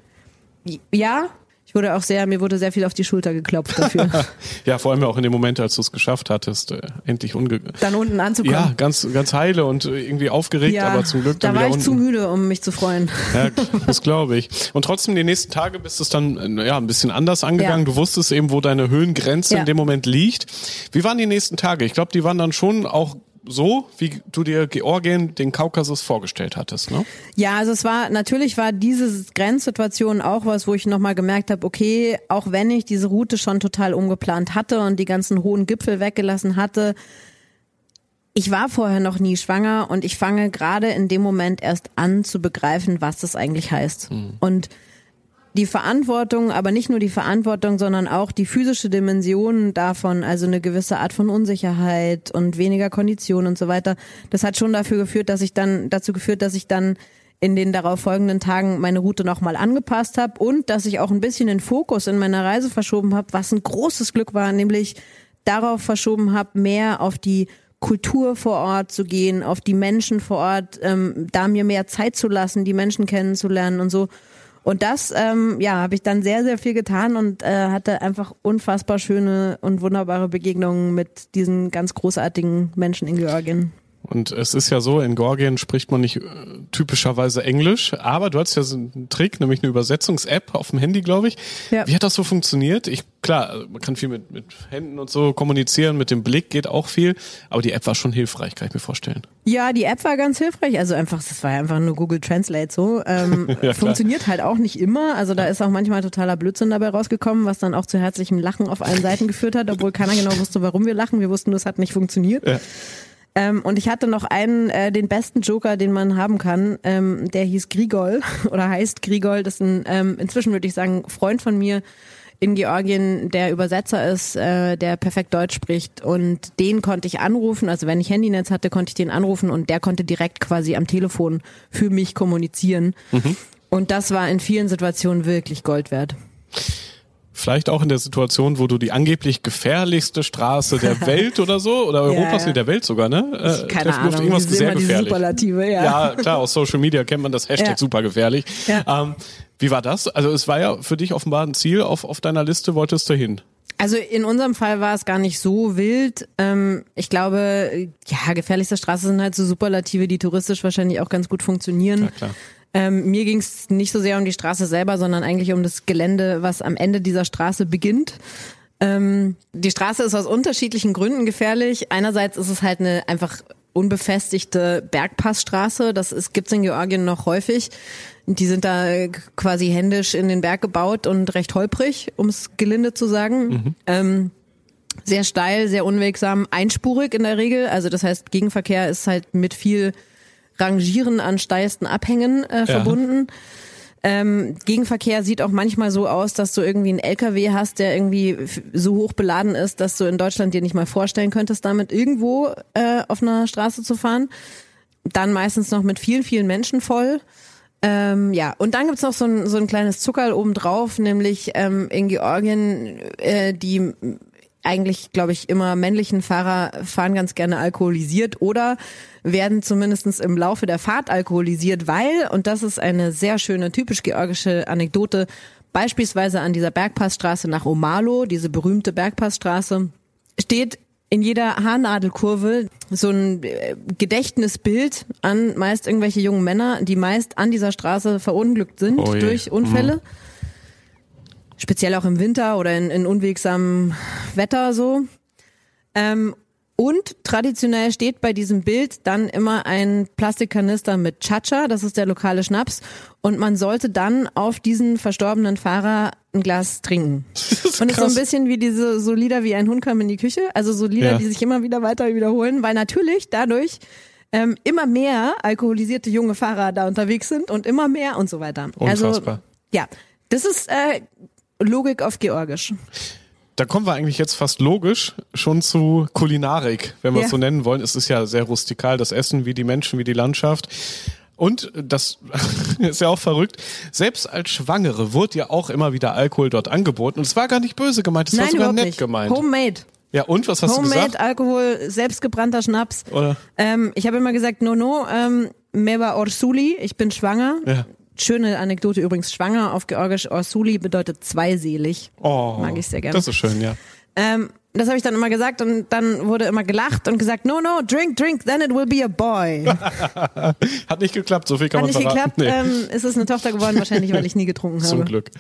Ja, wurde auch sehr, mir wurde sehr viel auf die Schulter geklopft dafür. ja, vor allem auch in dem Moment, als du es geschafft hattest, äh, endlich unge dann unten anzukommen. Ja, ganz ganz heile und irgendwie aufgeregt, ja, aber zum Glück dann da war ich unten. zu müde, um mich zu freuen. Ja, das glaube ich. Und trotzdem die nächsten Tage bist du es dann ja ein bisschen anders angegangen. Ja. Du wusstest eben, wo deine Höhengrenze ja. in dem Moment liegt. Wie waren die nächsten Tage? Ich glaube, die waren dann schon auch so, wie du dir Georgien, den Kaukasus vorgestellt hattest, ne? Ja, also es war, natürlich war diese Grenzsituation auch was, wo ich nochmal gemerkt habe, okay, auch wenn ich diese Route schon total umgeplant hatte und die ganzen hohen Gipfel weggelassen hatte, ich war vorher noch nie schwanger und ich fange gerade in dem Moment erst an zu begreifen, was das eigentlich heißt. Mhm. Und die Verantwortung, aber nicht nur die Verantwortung, sondern auch die physische Dimension davon, also eine gewisse Art von Unsicherheit und weniger Kondition und so weiter. Das hat schon dafür geführt, dass ich dann dazu geführt, dass ich dann in den darauf folgenden Tagen meine Route nochmal angepasst habe und dass ich auch ein bisschen den Fokus in meiner Reise verschoben habe, was ein großes Glück war, nämlich darauf verschoben habe, mehr auf die Kultur vor Ort zu gehen, auf die Menschen vor Ort, ähm, da mir mehr Zeit zu lassen, die Menschen kennenzulernen und so. Und das, ähm, ja, habe ich dann sehr, sehr viel getan und äh, hatte einfach unfassbar schöne und wunderbare Begegnungen mit diesen ganz großartigen Menschen in Georgien. Und es ist ja so, in Georgien spricht man nicht äh, typischerweise Englisch, aber du hast ja so einen Trick, nämlich eine Übersetzungs-App auf dem Handy, glaube ich. Ja. Wie hat das so funktioniert? Ich, klar, man kann viel mit, mit Händen und so kommunizieren, mit dem Blick geht auch viel, aber die App war schon hilfreich, kann ich mir vorstellen. Ja, die App war ganz hilfreich. Also einfach, das war ja einfach nur Google Translate so. Ähm, ja, funktioniert halt auch nicht immer. Also da ist auch manchmal totaler Blödsinn dabei rausgekommen, was dann auch zu herzlichem Lachen auf allen Seiten geführt hat, obwohl keiner genau wusste, warum wir lachen. Wir wussten nur, es hat nicht funktioniert. Ja. Ähm, und ich hatte noch einen, äh, den besten Joker, den man haben kann. Ähm, der hieß Grigol oder heißt Grigol. Das ist ein, ähm, inzwischen würde ich sagen, Freund von mir in Georgien, der Übersetzer ist, äh, der perfekt Deutsch spricht. Und den konnte ich anrufen. Also wenn ich Handynetz hatte, konnte ich den anrufen und der konnte direkt quasi am Telefon für mich kommunizieren. Mhm. Und das war in vielen Situationen wirklich Gold wert. Vielleicht auch in der Situation, wo du die angeblich gefährlichste Straße der Welt oder so, oder Europas, ja, ja. der Welt sogar, ne? Äh, Keine Ahnung, irgendwas sehr gefährlich. Superlative, ja. ja, klar, aus Social Media kennt man das Hashtag ja. super gefährlich. Ja. Ähm, wie war das? Also es war ja für dich offenbar ein Ziel auf, auf deiner Liste, wolltest du hin? Also in unserem Fall war es gar nicht so wild. Ähm, ich glaube, ja, gefährlichste Straße sind halt so Superlative, die touristisch wahrscheinlich auch ganz gut funktionieren. Ja, klar. Ähm, mir ging es nicht so sehr um die Straße selber, sondern eigentlich um das Gelände, was am Ende dieser Straße beginnt. Ähm, die Straße ist aus unterschiedlichen Gründen gefährlich. Einerseits ist es halt eine einfach unbefestigte Bergpassstraße. Das ist, gibt's in Georgien noch häufig. Die sind da quasi händisch in den Berg gebaut und recht holprig, um es gelinde zu sagen. Mhm. Ähm, sehr steil, sehr unwegsam, einspurig in der Regel. Also das heißt, Gegenverkehr ist halt mit viel Rangieren an steilsten Abhängen äh, ja. verbunden. Ähm, Gegenverkehr sieht auch manchmal so aus, dass du irgendwie einen LKW hast, der irgendwie so hoch beladen ist, dass du in Deutschland dir nicht mal vorstellen könntest, damit irgendwo äh, auf einer Straße zu fahren. Dann meistens noch mit vielen, vielen Menschen voll. Ähm, ja, und dann gibt's noch so ein, so ein kleines Zuckerl obendrauf, nämlich ähm, in Georgien, äh, die eigentlich, glaube ich, immer männlichen Fahrer fahren ganz gerne alkoholisiert oder werden zumindestens im Laufe der Fahrt alkoholisiert, weil, und das ist eine sehr schöne, typisch georgische Anekdote, beispielsweise an dieser Bergpassstraße nach Omalo, diese berühmte Bergpassstraße, steht in jeder Haarnadelkurve so ein äh, Gedächtnisbild an meist irgendwelche jungen Männer, die meist an dieser Straße verunglückt sind Oh durch Unfälle. Mhm. Speziell auch im Winter oder in, in unwegsamem Wetter so. Ähm, und traditionell steht bei diesem Bild dann immer ein Plastikkanister mit Chacha, das ist der lokale Schnaps. Und man sollte dann auf diesen verstorbenen Fahrer ein Glas trinken. ist und es ist so ein krass. bisschen wie diese so Lieder wie ein Hund kam in die Küche, also so Lieder, Ja. die sich immer wieder weiter wiederholen, weil natürlich dadurch ähm, immer mehr alkoholisierte junge Fahrer da unterwegs sind und immer mehr und so weiter. Also Unfassbar. ja, das ist äh, Logik auf Georgisch. Da kommen wir eigentlich jetzt fast logisch schon zu Kulinarik, wenn wir es Ja. so nennen wollen. Es ist ja sehr rustikal, das Essen wie die Menschen, wie die Landschaft. Und das ist ja auch verrückt. Selbst als Schwangere wurde ja auch immer wieder Alkohol dort angeboten. Und es war gar nicht böse gemeint, es war sogar nett nicht. gemeint. Homemade. ja, und was hast du Homemade gesagt? Alkohol, selbstgebrannter Schnaps. Oder? Ähm, ich habe immer gesagt, no, no, ähm, meva orsuli, ich bin schwanger. Ja. Schöne Anekdote übrigens, schwanger auf Georgisch, orsuli bedeutet zweiselig. Oh, Mag ich sehr gerne. Das ist schön, ja. Ähm, das habe ich dann immer gesagt und dann wurde immer gelacht und gesagt, no, no, drink, drink, then it will be a boy. Hat nicht geklappt, so viel kann Hat man nicht verraten. geklappt, Nee. ähm, ist es eine Tochter geworden, wahrscheinlich, weil ich nie getrunken habe. Zum Glück.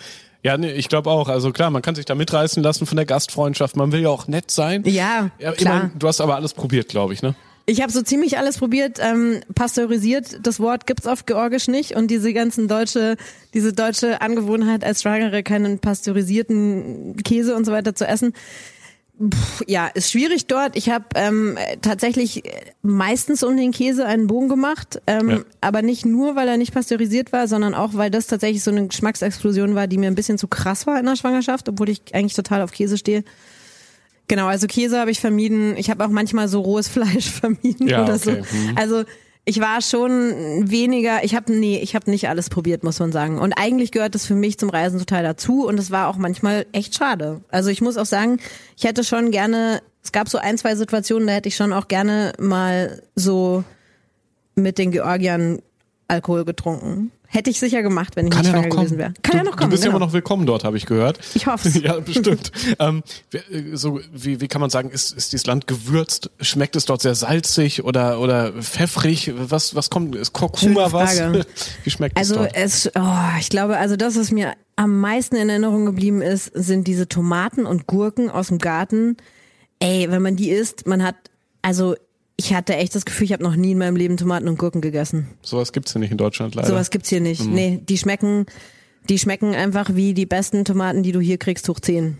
Ja, nee, ich glaube auch. Also klar, man kann sich da mitreißen lassen von der Gastfreundschaft. Man will ja auch nett sein. Ja, Ja, klar. immerhin, du hast aber alles probiert, glaube ich, ne? Ich habe so ziemlich alles probiert. Ähm, pasteurisiert, das Wort gibt's auf Georgisch nicht und diese ganzen deutsche, diese deutsche Angewohnheit als Schwangere keinen pasteurisierten Käse und so weiter zu essen. Puh, ja, ist schwierig dort. Ich habe ähm, tatsächlich meistens um den Käse einen Bogen gemacht, ähm, Ja. aber nicht nur, weil er nicht pasteurisiert war, sondern auch, weil das tatsächlich so eine Geschmacksexplosion war, die mir ein bisschen zu krass war in der Schwangerschaft, obwohl ich eigentlich total auf Käse stehe. Genau, also Käse habe ich vermieden. Ich habe auch manchmal so rohes Fleisch vermieden Ja, oder okay. so. Mhm. Also ich war schon weniger, ich habe nee, ich habe nicht alles probiert, muss man sagen. Und eigentlich gehört das für mich zum Reisen total dazu und es war auch manchmal echt schade. Also ich muss auch sagen, ich hätte schon gerne, es gab so ein, zwei Situationen, da hätte ich schon auch gerne mal so mit den Georgiern Alkohol getrunken. Hätte ich sicher gemacht, wenn ich Kann nicht schwanger gewesen wäre. Kann du, ja noch kommen. Du bist ja genau. immer noch willkommen dort, habe ich gehört. Ich hoff's. ja, bestimmt. ähm, äh, so, wie, wie kann man sagen, ist, ist dieses Land gewürzt? Schmeckt es dort sehr salzig oder, oder pfeffrig? Was, was kommt? Ist Kurkuma was? Wie schmeckt es Also dort? es, oh, ich glaube, also das, was mir am meisten in Erinnerung geblieben ist, sind diese Tomaten und Gurken aus dem Garten. Ey, wenn man die isst, man hat, also ich hatte echt das Gefühl, ich habe noch nie in meinem Leben Tomaten und Gurken gegessen. Sowas gibt's hier nicht in Deutschland leider. Sowas gibt's hier nicht. Nee, die schmecken, die schmecken einfach wie die besten Tomaten, die du hier kriegst, hoch 10.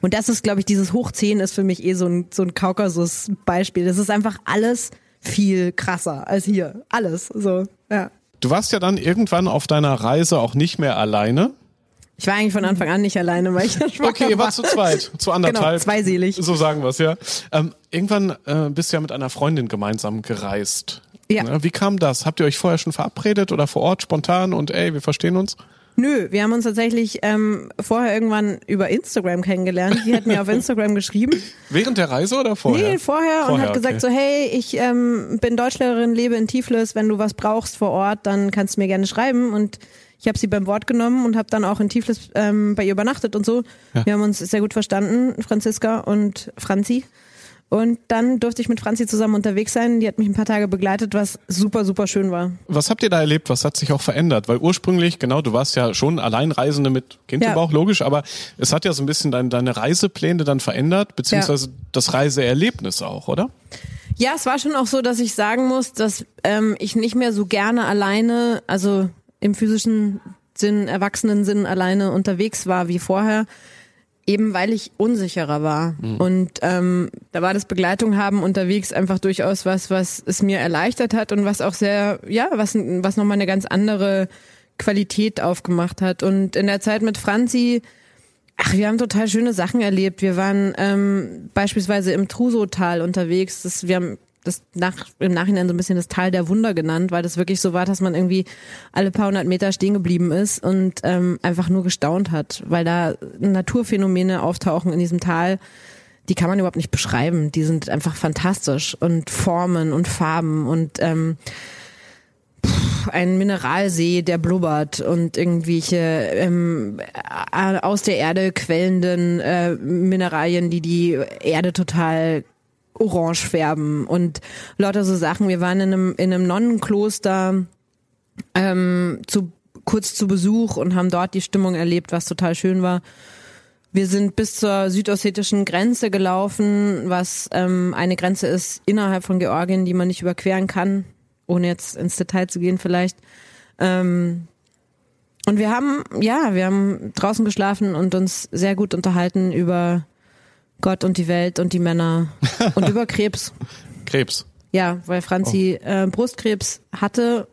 Und das ist, glaube ich, dieses hoch 10 ist für mich eh so ein, so ein Kaukasus-Beispiel. Das ist einfach alles viel krasser als hier. Alles. So, ja. Du warst ja dann irgendwann auf deiner Reise auch nicht mehr alleine. Ich war eigentlich von Anfang an nicht alleine, weil ich schwanger Okay, ihr war. wart zu zweit, zu anderthalb. Genau, zweiselig. So sagen wir es, ja. Ähm, irgendwann äh, bist du ja mit einer Freundin gemeinsam gereist. Ja. Ne? Wie kam das? Habt ihr euch vorher schon verabredet oder vor Ort spontan und ey, wir verstehen uns? Nö, wir haben uns tatsächlich ähm, vorher irgendwann über Instagram kennengelernt. Die hat mir auf Instagram geschrieben. Während der Reise oder vorher? Nee, vorher, und Vorher, hat gesagt okay. so, hey, ich ähm, bin Deutschlehrerin, lebe in Tiflis, wenn du was brauchst vor Ort, dann kannst du mir gerne schreiben und ich habe sie beim Wort genommen und habe dann auch in Tiflis ähm, bei ihr übernachtet und so. Ja. Wir haben uns sehr gut verstanden, Franziska und Franzi. Und dann durfte ich mit Franzi zusammen unterwegs sein. Die hat mich ein paar Tage begleitet, was super, super schön war. Was habt ihr da erlebt? Was hat sich auch verändert? Weil ursprünglich, genau, du warst ja schon Alleinreisende mit Kind Ja. im Bauch, logisch, aber es hat ja so ein bisschen dein, deine Reisepläne dann verändert, beziehungsweise das Reiseerlebnis auch, oder? Ja, es war schon auch so, dass ich sagen muss, dass ähm, ich nicht mehr so gerne alleine, also im physischen Sinn, erwachsenen Sinn alleine unterwegs war wie vorher, eben weil ich unsicherer war. Und ähm, da war das Begleitung haben unterwegs einfach durchaus was, was es mir erleichtert hat und was auch sehr, ja, was, was nochmal eine ganz andere Qualität aufgemacht hat. Und in der Zeit mit Franzi, Ach, wir haben total schöne Sachen erlebt. Wir waren ähm, beispielsweise im Trusotal unterwegs. Das, wir haben das nach, im Nachhinein so ein bisschen das Tal der Wunder genannt, weil das wirklich so war, dass man irgendwie alle paar hundert Meter stehen geblieben ist und ähm, einfach nur gestaunt hat, weil da Naturphänomene auftauchen in diesem Tal, die kann man überhaupt nicht beschreiben. Die sind einfach fantastisch und Formen und Farben und ähm, ein Mineralsee, der blubbert und irgendwelche ähm, äh, aus der Erde quellenden äh, Mineralien, die die Erde total orange färben und lauter so Sachen. Wir waren in einem, in einem Nonnenkloster ähm, zu, kurz zu Besuch und haben dort die Stimmung erlebt, was total schön war. Wir sind bis zur südossetischen Grenze gelaufen, was ähm, eine Grenze ist innerhalb von Georgien, die man nicht überqueren kann, ohne jetzt ins Detail zu gehen vielleicht. Ähm, und wir haben, ja, wir haben draußen geschlafen und uns sehr gut unterhalten über Gott und die Welt und die Männer und über Krebs. Krebs. Ja, weil Franzi oh. äh, Brustkrebs hatte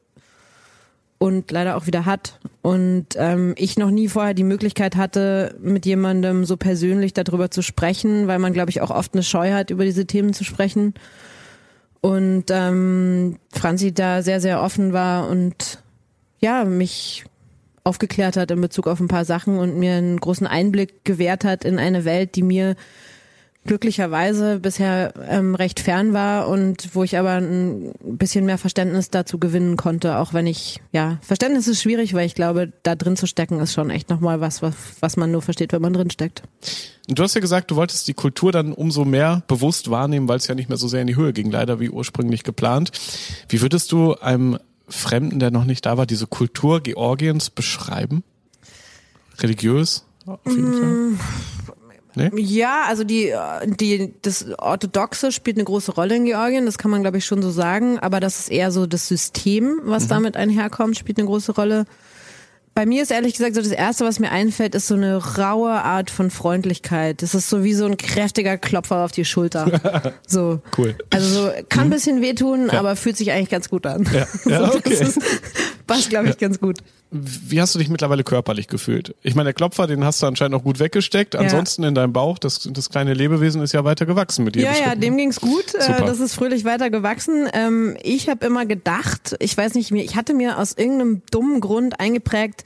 und leider auch wieder hat. Und ähm, ich noch nie vorher die Möglichkeit hatte, mit jemandem so persönlich darüber zu sprechen, weil man, glaube ich, auch oft eine Scheu hat, über diese Themen zu sprechen. Und ähm, Franzi da sehr, sehr offen war und ja, mich aufgeklärt hat in Bezug auf ein paar Sachen und mir einen großen Einblick gewährt hat in eine Welt, die mir glücklicherweise bisher ähm, recht fern war und wo ich aber ein bisschen mehr Verständnis dazu gewinnen konnte, auch wenn ich, ja, Verständnis ist schwierig, weil ich glaube, da drin zu stecken ist schon echt nochmal was, was, was man nur versteht, wenn man drin steckt. Und du hast ja gesagt, du wolltest die Kultur dann umso mehr bewusst wahrnehmen, weil es ja nicht mehr so sehr in die Höhe ging, leider wie ursprünglich geplant. Wie würdest du einem Fremden, der noch nicht da war, diese Kultur Georgiens beschreiben? Religiös? Auf jeden Fall. Nee? Ja, also die, die, das Orthodoxe spielt eine große Rolle in Georgien, das kann man glaube ich schon so sagen, aber das ist eher so das System, was mhm. damit einherkommt, spielt eine große Rolle. Bei mir ist ehrlich gesagt so das erste, was mir einfällt, ist so eine raue Art von Freundlichkeit. Das ist so wie so ein kräftiger Klopfer auf die Schulter. So. Cool. Also so, kann ein mhm. bisschen wehtun, ja. aber fühlt sich eigentlich ganz gut an. Ja, ja okay. So, ist, passt, glaube ich, ja. ganz gut. Wie hast du dich mittlerweile körperlich gefühlt? Ich meine, der Klopfer, den hast du anscheinend auch gut weggesteckt. Ansonsten in deinem Bauch, das, das kleine Lebewesen ist ja weiter gewachsen mit dir. Ja, ja, dem ging's gut. Äh, Super. Das ist fröhlich weiter gewachsen. Ähm, ich habe immer gedacht, ich weiß nicht, ich hatte mir aus irgendeinem dummen Grund eingeprägt,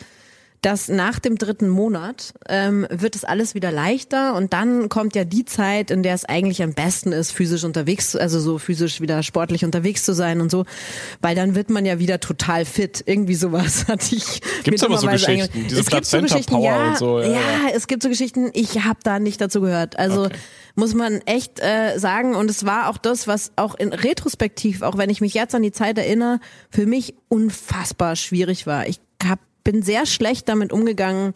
dass nach dem dritten Monat ähm, wird es alles wieder leichter und dann kommt ja die Zeit, in der es eigentlich am besten ist, physisch unterwegs, also so physisch wieder sportlich unterwegs zu sein und so, weil dann wird man ja wieder total fit. Irgendwie sowas hatte ich. Gibt's aber so Geschichten, diese Plazenta-Power so ja, und so. Ja, ja, es gibt so Geschichten, ich habe da nicht dazu gehört. Also okay. muss man echt äh, sagen und es war auch das, was auch in retrospektiv, auch wenn ich mich jetzt an die Zeit erinnere, für mich unfassbar schwierig war. Ich habe bin sehr schlecht damit umgegangen,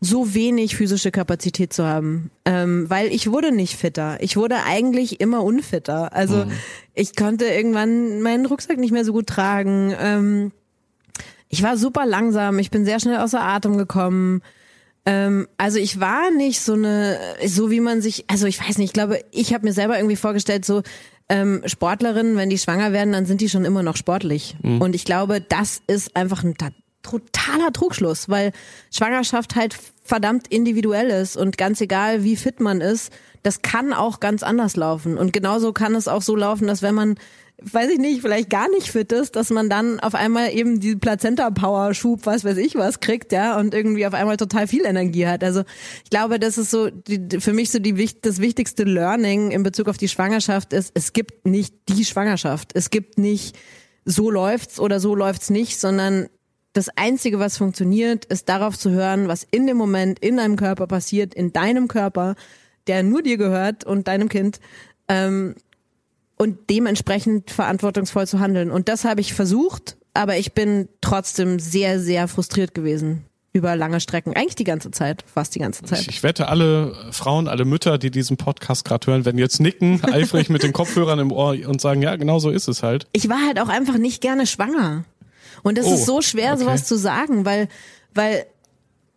so wenig physische Kapazität zu haben, ähm, weil ich wurde nicht fitter. Ich wurde eigentlich immer unfitter. Also mhm. ich konnte irgendwann meinen Rucksack nicht mehr so gut tragen. Ähm, ich war super langsam. Ich bin sehr schnell außer Atem gekommen. Ähm, also ich war nicht so eine, so wie man sich, also ich weiß nicht. Ich glaube, ich habe mir selber irgendwie vorgestellt, so ähm, Sportlerinnen, wenn die schwanger werden, dann sind die schon immer noch sportlich. Mhm. Und ich glaube, das ist einfach ein totaler Trugschluss, weil Schwangerschaft halt verdammt individuell ist und ganz egal, wie fit man ist, das kann auch ganz anders laufen. Und genauso kann es auch so laufen, dass wenn man weiß ich nicht, vielleicht gar nicht fit ist, dass man dann auf einmal eben die Plazenta-Power-Schub, was weiß ich was, kriegt, ja, und irgendwie auf einmal total viel Energie hat. Also ich glaube, das ist so die, für mich so die, das wichtigste Learning in Bezug auf die Schwangerschaft ist, es gibt nicht die Schwangerschaft. Es gibt nicht so läuft's oder so läuft's nicht, sondern das Einzige, was funktioniert, ist darauf zu hören, was in dem Moment in deinem Körper passiert, in deinem Körper, der nur dir gehört und deinem Kind. Ähm, und dementsprechend verantwortungsvoll zu handeln. Und das habe ich versucht, aber ich bin trotzdem sehr, sehr frustriert gewesen über lange Strecken. Eigentlich die ganze Zeit, fast die ganze Zeit. Ich, ich wette, alle Frauen, alle Mütter, die diesen Podcast gerade hören, werden jetzt nicken, eifrig mit den Kopfhörern im Ohr und sagen, ja, genau so ist es halt. Ich war halt auch einfach nicht gerne schwanger. Und es oh, ist so schwer, okay. sowas zu sagen, weil, weil,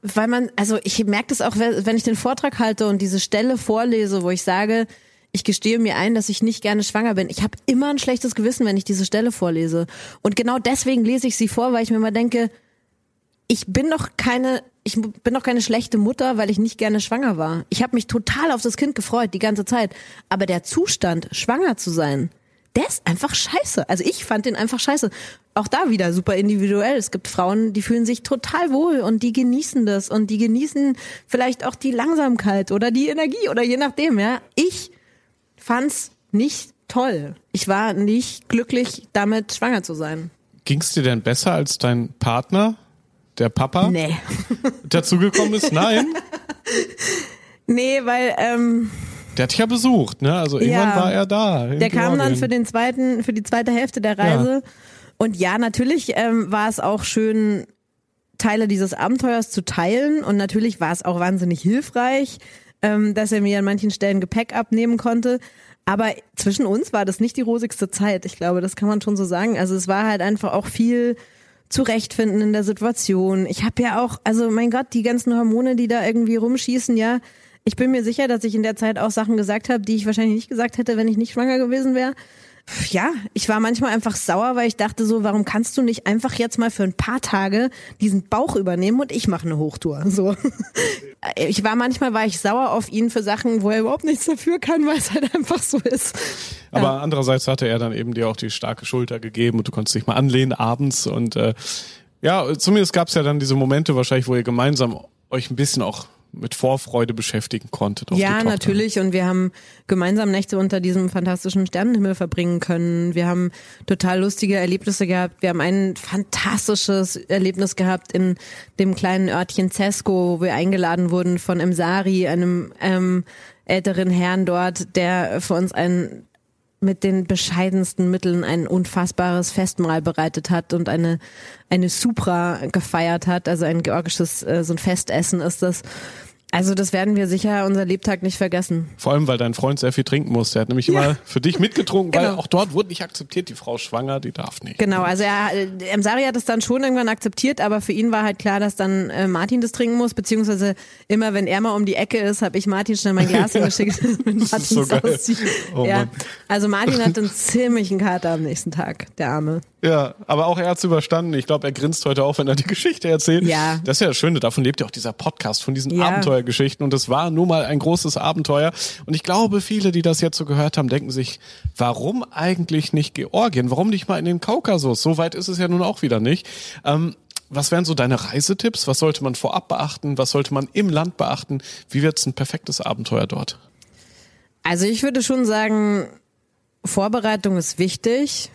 weil man, also ich merke das auch, wenn ich den Vortrag halte und diese Stelle vorlese, wo ich sage, ich gestehe mir ein, dass ich nicht gerne schwanger bin. Ich habe immer ein schlechtes Gewissen, wenn ich diese Stelle vorlese. Und genau deswegen lese ich sie vor, weil ich mir immer denke, ich bin doch keine, ich bin doch keine schlechte Mutter, weil ich nicht gerne schwanger war. Ich habe mich total auf das Kind gefreut die ganze Zeit. Aber der Zustand, schwanger zu sein, der ist einfach scheiße. Also ich fand den einfach scheiße. Auch da wieder super individuell. Es gibt Frauen, die fühlen sich total wohl und die genießen das und die genießen vielleicht auch die Langsamkeit oder die Energie oder je nachdem, ja. Ich fand's nicht toll. Ich war nicht glücklich damit, schwanger zu sein. Ging es dir denn besser als dein Partner, der Papa, Nee. dazugekommen ist? Nein. Nee, weil ähm, Der hat dich ja besucht, ne? Also irgendwann Ja. war er da. der kam dann Georgien. für den zweiten, für die zweite Hälfte der Reise. Und ja, natürlich ähm, war es auch schön, Teile dieses Abenteuers zu teilen. Und natürlich war es auch wahnsinnig hilfreich, ähm, dass er mir an manchen Stellen Gepäck abnehmen konnte. Aber zwischen uns war das nicht die rosigste Zeit. Ich glaube, das kann man schon so sagen. Also es war halt einfach auch viel zurechtfinden in der Situation. Ich habe ja auch, also mein Gott, die ganzen Hormone, die da irgendwie rumschießen, ja. Ich bin mir sicher, dass ich in der Zeit auch Sachen gesagt habe, die ich wahrscheinlich nicht gesagt hätte, wenn ich nicht schwanger gewesen wäre. Ja, ich war manchmal einfach sauer, weil ich dachte so, warum kannst du nicht einfach jetzt mal für ein paar Tage diesen Bauch übernehmen und ich mache eine Hochtour. So. Ich war manchmal war ich sauer auf ihn für Sachen, wo er überhaupt nichts dafür kann, weil es halt einfach so ist. Aber andererseits hatte er dann eben dir auch die starke Schulter gegeben und du konntest dich mal anlehnen abends und äh, ja, zumindest gab es ja dann diese Momente wahrscheinlich, wo ihr gemeinsam euch ein bisschen auch mit Vorfreude beschäftigen konntet. Ja, natürlich. Und wir haben gemeinsam Nächte unter diesem fantastischen Sternenhimmel verbringen können. Wir haben total lustige Erlebnisse gehabt. Wir haben ein fantastisches Erlebnis gehabt in dem kleinen Örtchen Cesco, wo wir eingeladen wurden von Emsari, einem ähm, älteren Herrn dort, der für uns ein mit den bescheidensten Mitteln ein unfassbares Festmahl bereitet hat und eine eine Supra gefeiert hat, also ein georgisches äh, so ein Festessen ist das. Also das werden wir sicher unser Lebtag nicht vergessen. Vor allem, weil dein Freund sehr viel trinken musste. Er hat nämlich immer für dich mitgetrunken, weil Genau. auch dort wurde nicht akzeptiert, die Frau schwanger, die darf nicht. Genau, also er, äh, Emsari hat es dann schon irgendwann akzeptiert, aber für ihn war halt klar, dass dann äh, Martin das trinken muss, beziehungsweise immer, wenn er mal um die Ecke ist, habe ich Martin schnell mein Glas hingeschickt, ist Martin so geil. Oh ja. Also Martin hat einen ziemlichen Kater am nächsten Tag, der Arme. Ja, aber auch er hat's überstanden. Ich glaube, er grinst heute auch, wenn er die Geschichte erzählt. Ja. Das ist ja das Schöne, davon lebt ja auch dieser Podcast, von diesen Ja. Abenteuergeschichten. Und es war nun mal ein großes Abenteuer. Und ich glaube, viele, die das jetzt so gehört haben, denken sich, warum eigentlich nicht Georgien? Warum nicht mal in den Kaukasus? So weit ist es ja nun auch wieder nicht. Ähm, was wären so deine Reisetipps? Was sollte man vorab beachten? Was sollte man im Land beachten? Wie wird's ein perfektes Abenteuer dort? Also ich würde schon sagen, Vorbereitung ist wichtig,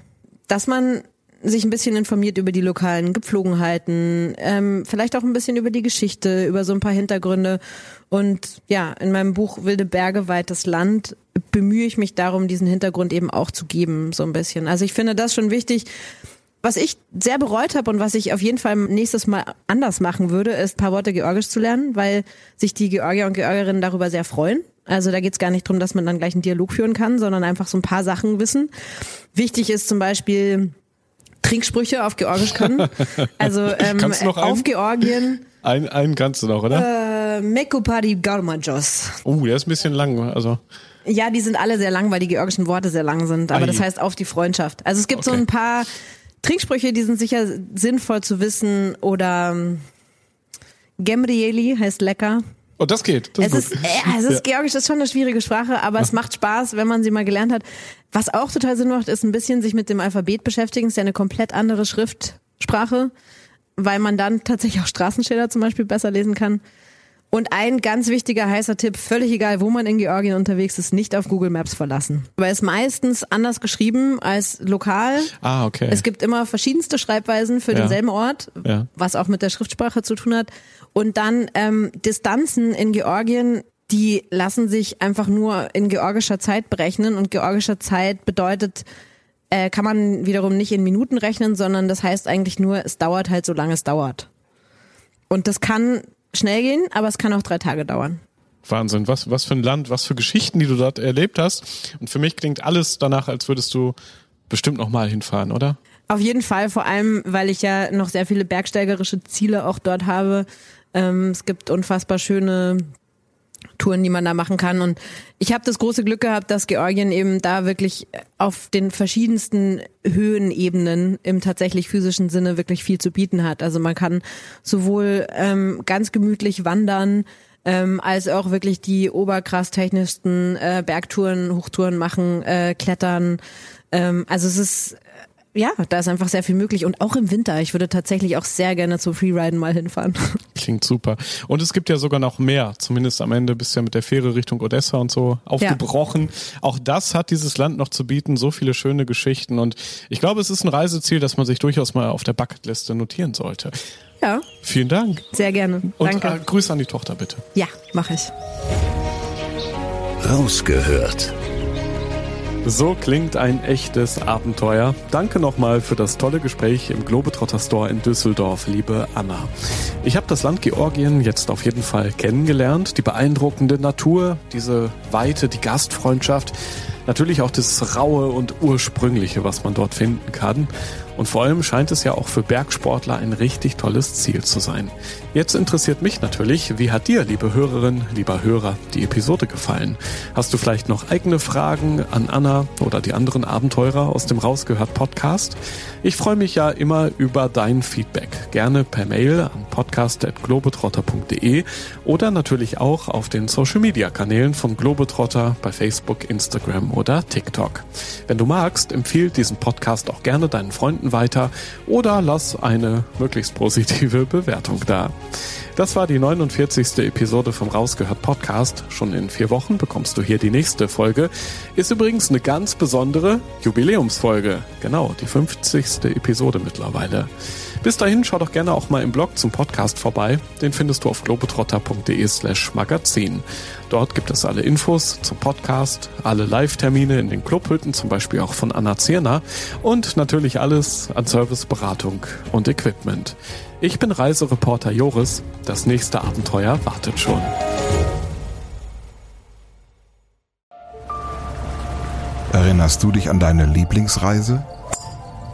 dass man sich ein bisschen informiert über die lokalen Gepflogenheiten, ähm, vielleicht auch ein bisschen über die Geschichte, über so ein paar Hintergründe. Und ja, in meinem Buch Wilde Berge, weites Land bemühe ich mich darum, diesen Hintergrund eben auch zu geben, so ein bisschen. Also ich finde das schon wichtig. Was ich sehr bereut habe und was ich auf jeden Fall nächstes Mal anders machen würde, ist ein paar Worte Georgisch zu lernen, weil sich die Georgier und Georgierinnen darüber sehr freuen. Also da geht es gar nicht drum, dass man dann gleich einen Dialog führen kann, sondern einfach so ein paar Sachen wissen. Wichtig ist zum Beispiel Trinksprüche auf Georgisch können. Also ähm, noch einen? auf Georgien Ein, einen kannst du noch, oder? äh, Mekupari Garmajos. Oh, der ist ein bisschen lang. Also Ja, die sind alle sehr lang, weil die georgischen Worte sehr lang sind. Aber Ei. das heißt auf die Freundschaft. Also es gibt so Okay. ein paar Trinksprüche, die sind sicher sinnvoll zu wissen. Oder ähm, Gemrieli heißt lecker. Oh, das geht. Das Es gut. ist, äh, es ist Georgisch, das ist schon eine schwierige Sprache, aber es macht Spaß, wenn man sie mal gelernt hat. Was auch total Sinn macht, ist ein bisschen sich mit dem Alphabet beschäftigen. Ist ja eine komplett andere Schriftsprache, weil man dann tatsächlich auch Straßenschilder zum Beispiel besser lesen kann. Und ein ganz wichtiger heißer Tipp, völlig egal, wo man in Georgien unterwegs ist, nicht auf Google Maps verlassen. Weil es meistens anders geschrieben als lokal. Ah, okay. Es gibt immer verschiedenste Schreibweisen für Ja. denselben Ort, Ja. was auch mit der Schriftsprache zu tun hat. Und dann ähm, Distanzen in Georgien, die lassen sich einfach nur in georgischer Zeit berechnen. Und georgischer Zeit bedeutet, äh, kann man wiederum nicht in Minuten rechnen, sondern das heißt eigentlich nur, es dauert halt so lange es dauert. Und das kann schnell gehen, aber es kann auch drei Tage dauern. Wahnsinn, was, was für ein Land, was für Geschichten, die du dort erlebt hast. Und für mich klingt alles danach, als würdest du bestimmt nochmal hinfahren, oder? Auf jeden Fall, vor allem, weil ich ja noch sehr viele bergsteigerische Ziele auch dort habe. Ähm, es gibt unfassbar schöne Touren, die man da machen kann. Und ich habe das große Glück gehabt, dass Georgien eben da wirklich auf den verschiedensten Höhenebenen im tatsächlich physischen Sinne wirklich viel zu bieten hat. Also man kann sowohl ähm, ganz gemütlich wandern, ähm, als auch wirklich die oberkrass technischsten äh, Bergtouren, Hochtouren machen, äh, klettern. Ähm, also es ist ja, da ist einfach sehr viel möglich und auch im Winter. Ich würde tatsächlich auch sehr gerne zum Freeriden mal hinfahren. Klingt super. Und es gibt ja sogar noch mehr. Zumindest am Ende bist du ja mit der Fähre Richtung Odessa und so aufgebrochen. Ja. Auch das hat dieses Land noch zu bieten. So viele schöne Geschichten. Und ich glaube, es ist ein Reiseziel, das man sich durchaus mal auf der Bucketliste notieren sollte. Ja. Vielen Dank. Sehr gerne. Und Danke. Äh, Grüße an die Tochter bitte. Ja, mache ich. Rausgehört. So klingt ein echtes Abenteuer. Danke nochmal für das tolle Gespräch im Globetrotter Store in Düsseldorf, liebe Anna. Ich habe das Land Georgien jetzt auf jeden Fall kennengelernt. Die beeindruckende Natur, diese Weite, die Gastfreundschaft, natürlich auch das Raue und Ursprüngliche, was man dort finden kann. Und vor allem scheint es ja auch für Bergsportler ein richtig tolles Ziel zu sein. Jetzt interessiert mich natürlich, wie hat dir, liebe Hörerin, lieber Hörer, die Episode gefallen? Hast du vielleicht noch eigene Fragen an Anna oder die anderen Abenteurer aus dem Rausgehört Podcast? Ich freue mich ja immer über dein Feedback. Gerne per Mail an podcast.globetrotter.de oder natürlich auch auf den Social Media Kanälen von Globetrotter bei Facebook, Instagram oder TikTok. Wenn du magst, empfiehl diesen Podcast auch gerne deinen Freunden weiter oder lass eine möglichst positive Bewertung da. Das war die 49. Episode vom Rausgehört Podcast. Schon in vier Wochen bekommst du hier die nächste Folge. Ist übrigens eine ganz besondere Jubiläumsfolge. Genau, die 50. Episode mittlerweile. Bis dahin schau doch gerne auch mal im Blog zum Podcast vorbei. Den findest du auf globetrotter.de slash magazin. Dort gibt es alle Infos zum Podcast, alle Live-Termine in den Clubhütten, zum Beispiel auch von Anna Zierner und natürlich alles an Serviceberatung und Equipment. Ich bin Reisereporter Joris. Das nächste Abenteuer wartet schon. Erinnerst du dich an deine Lieblingsreise?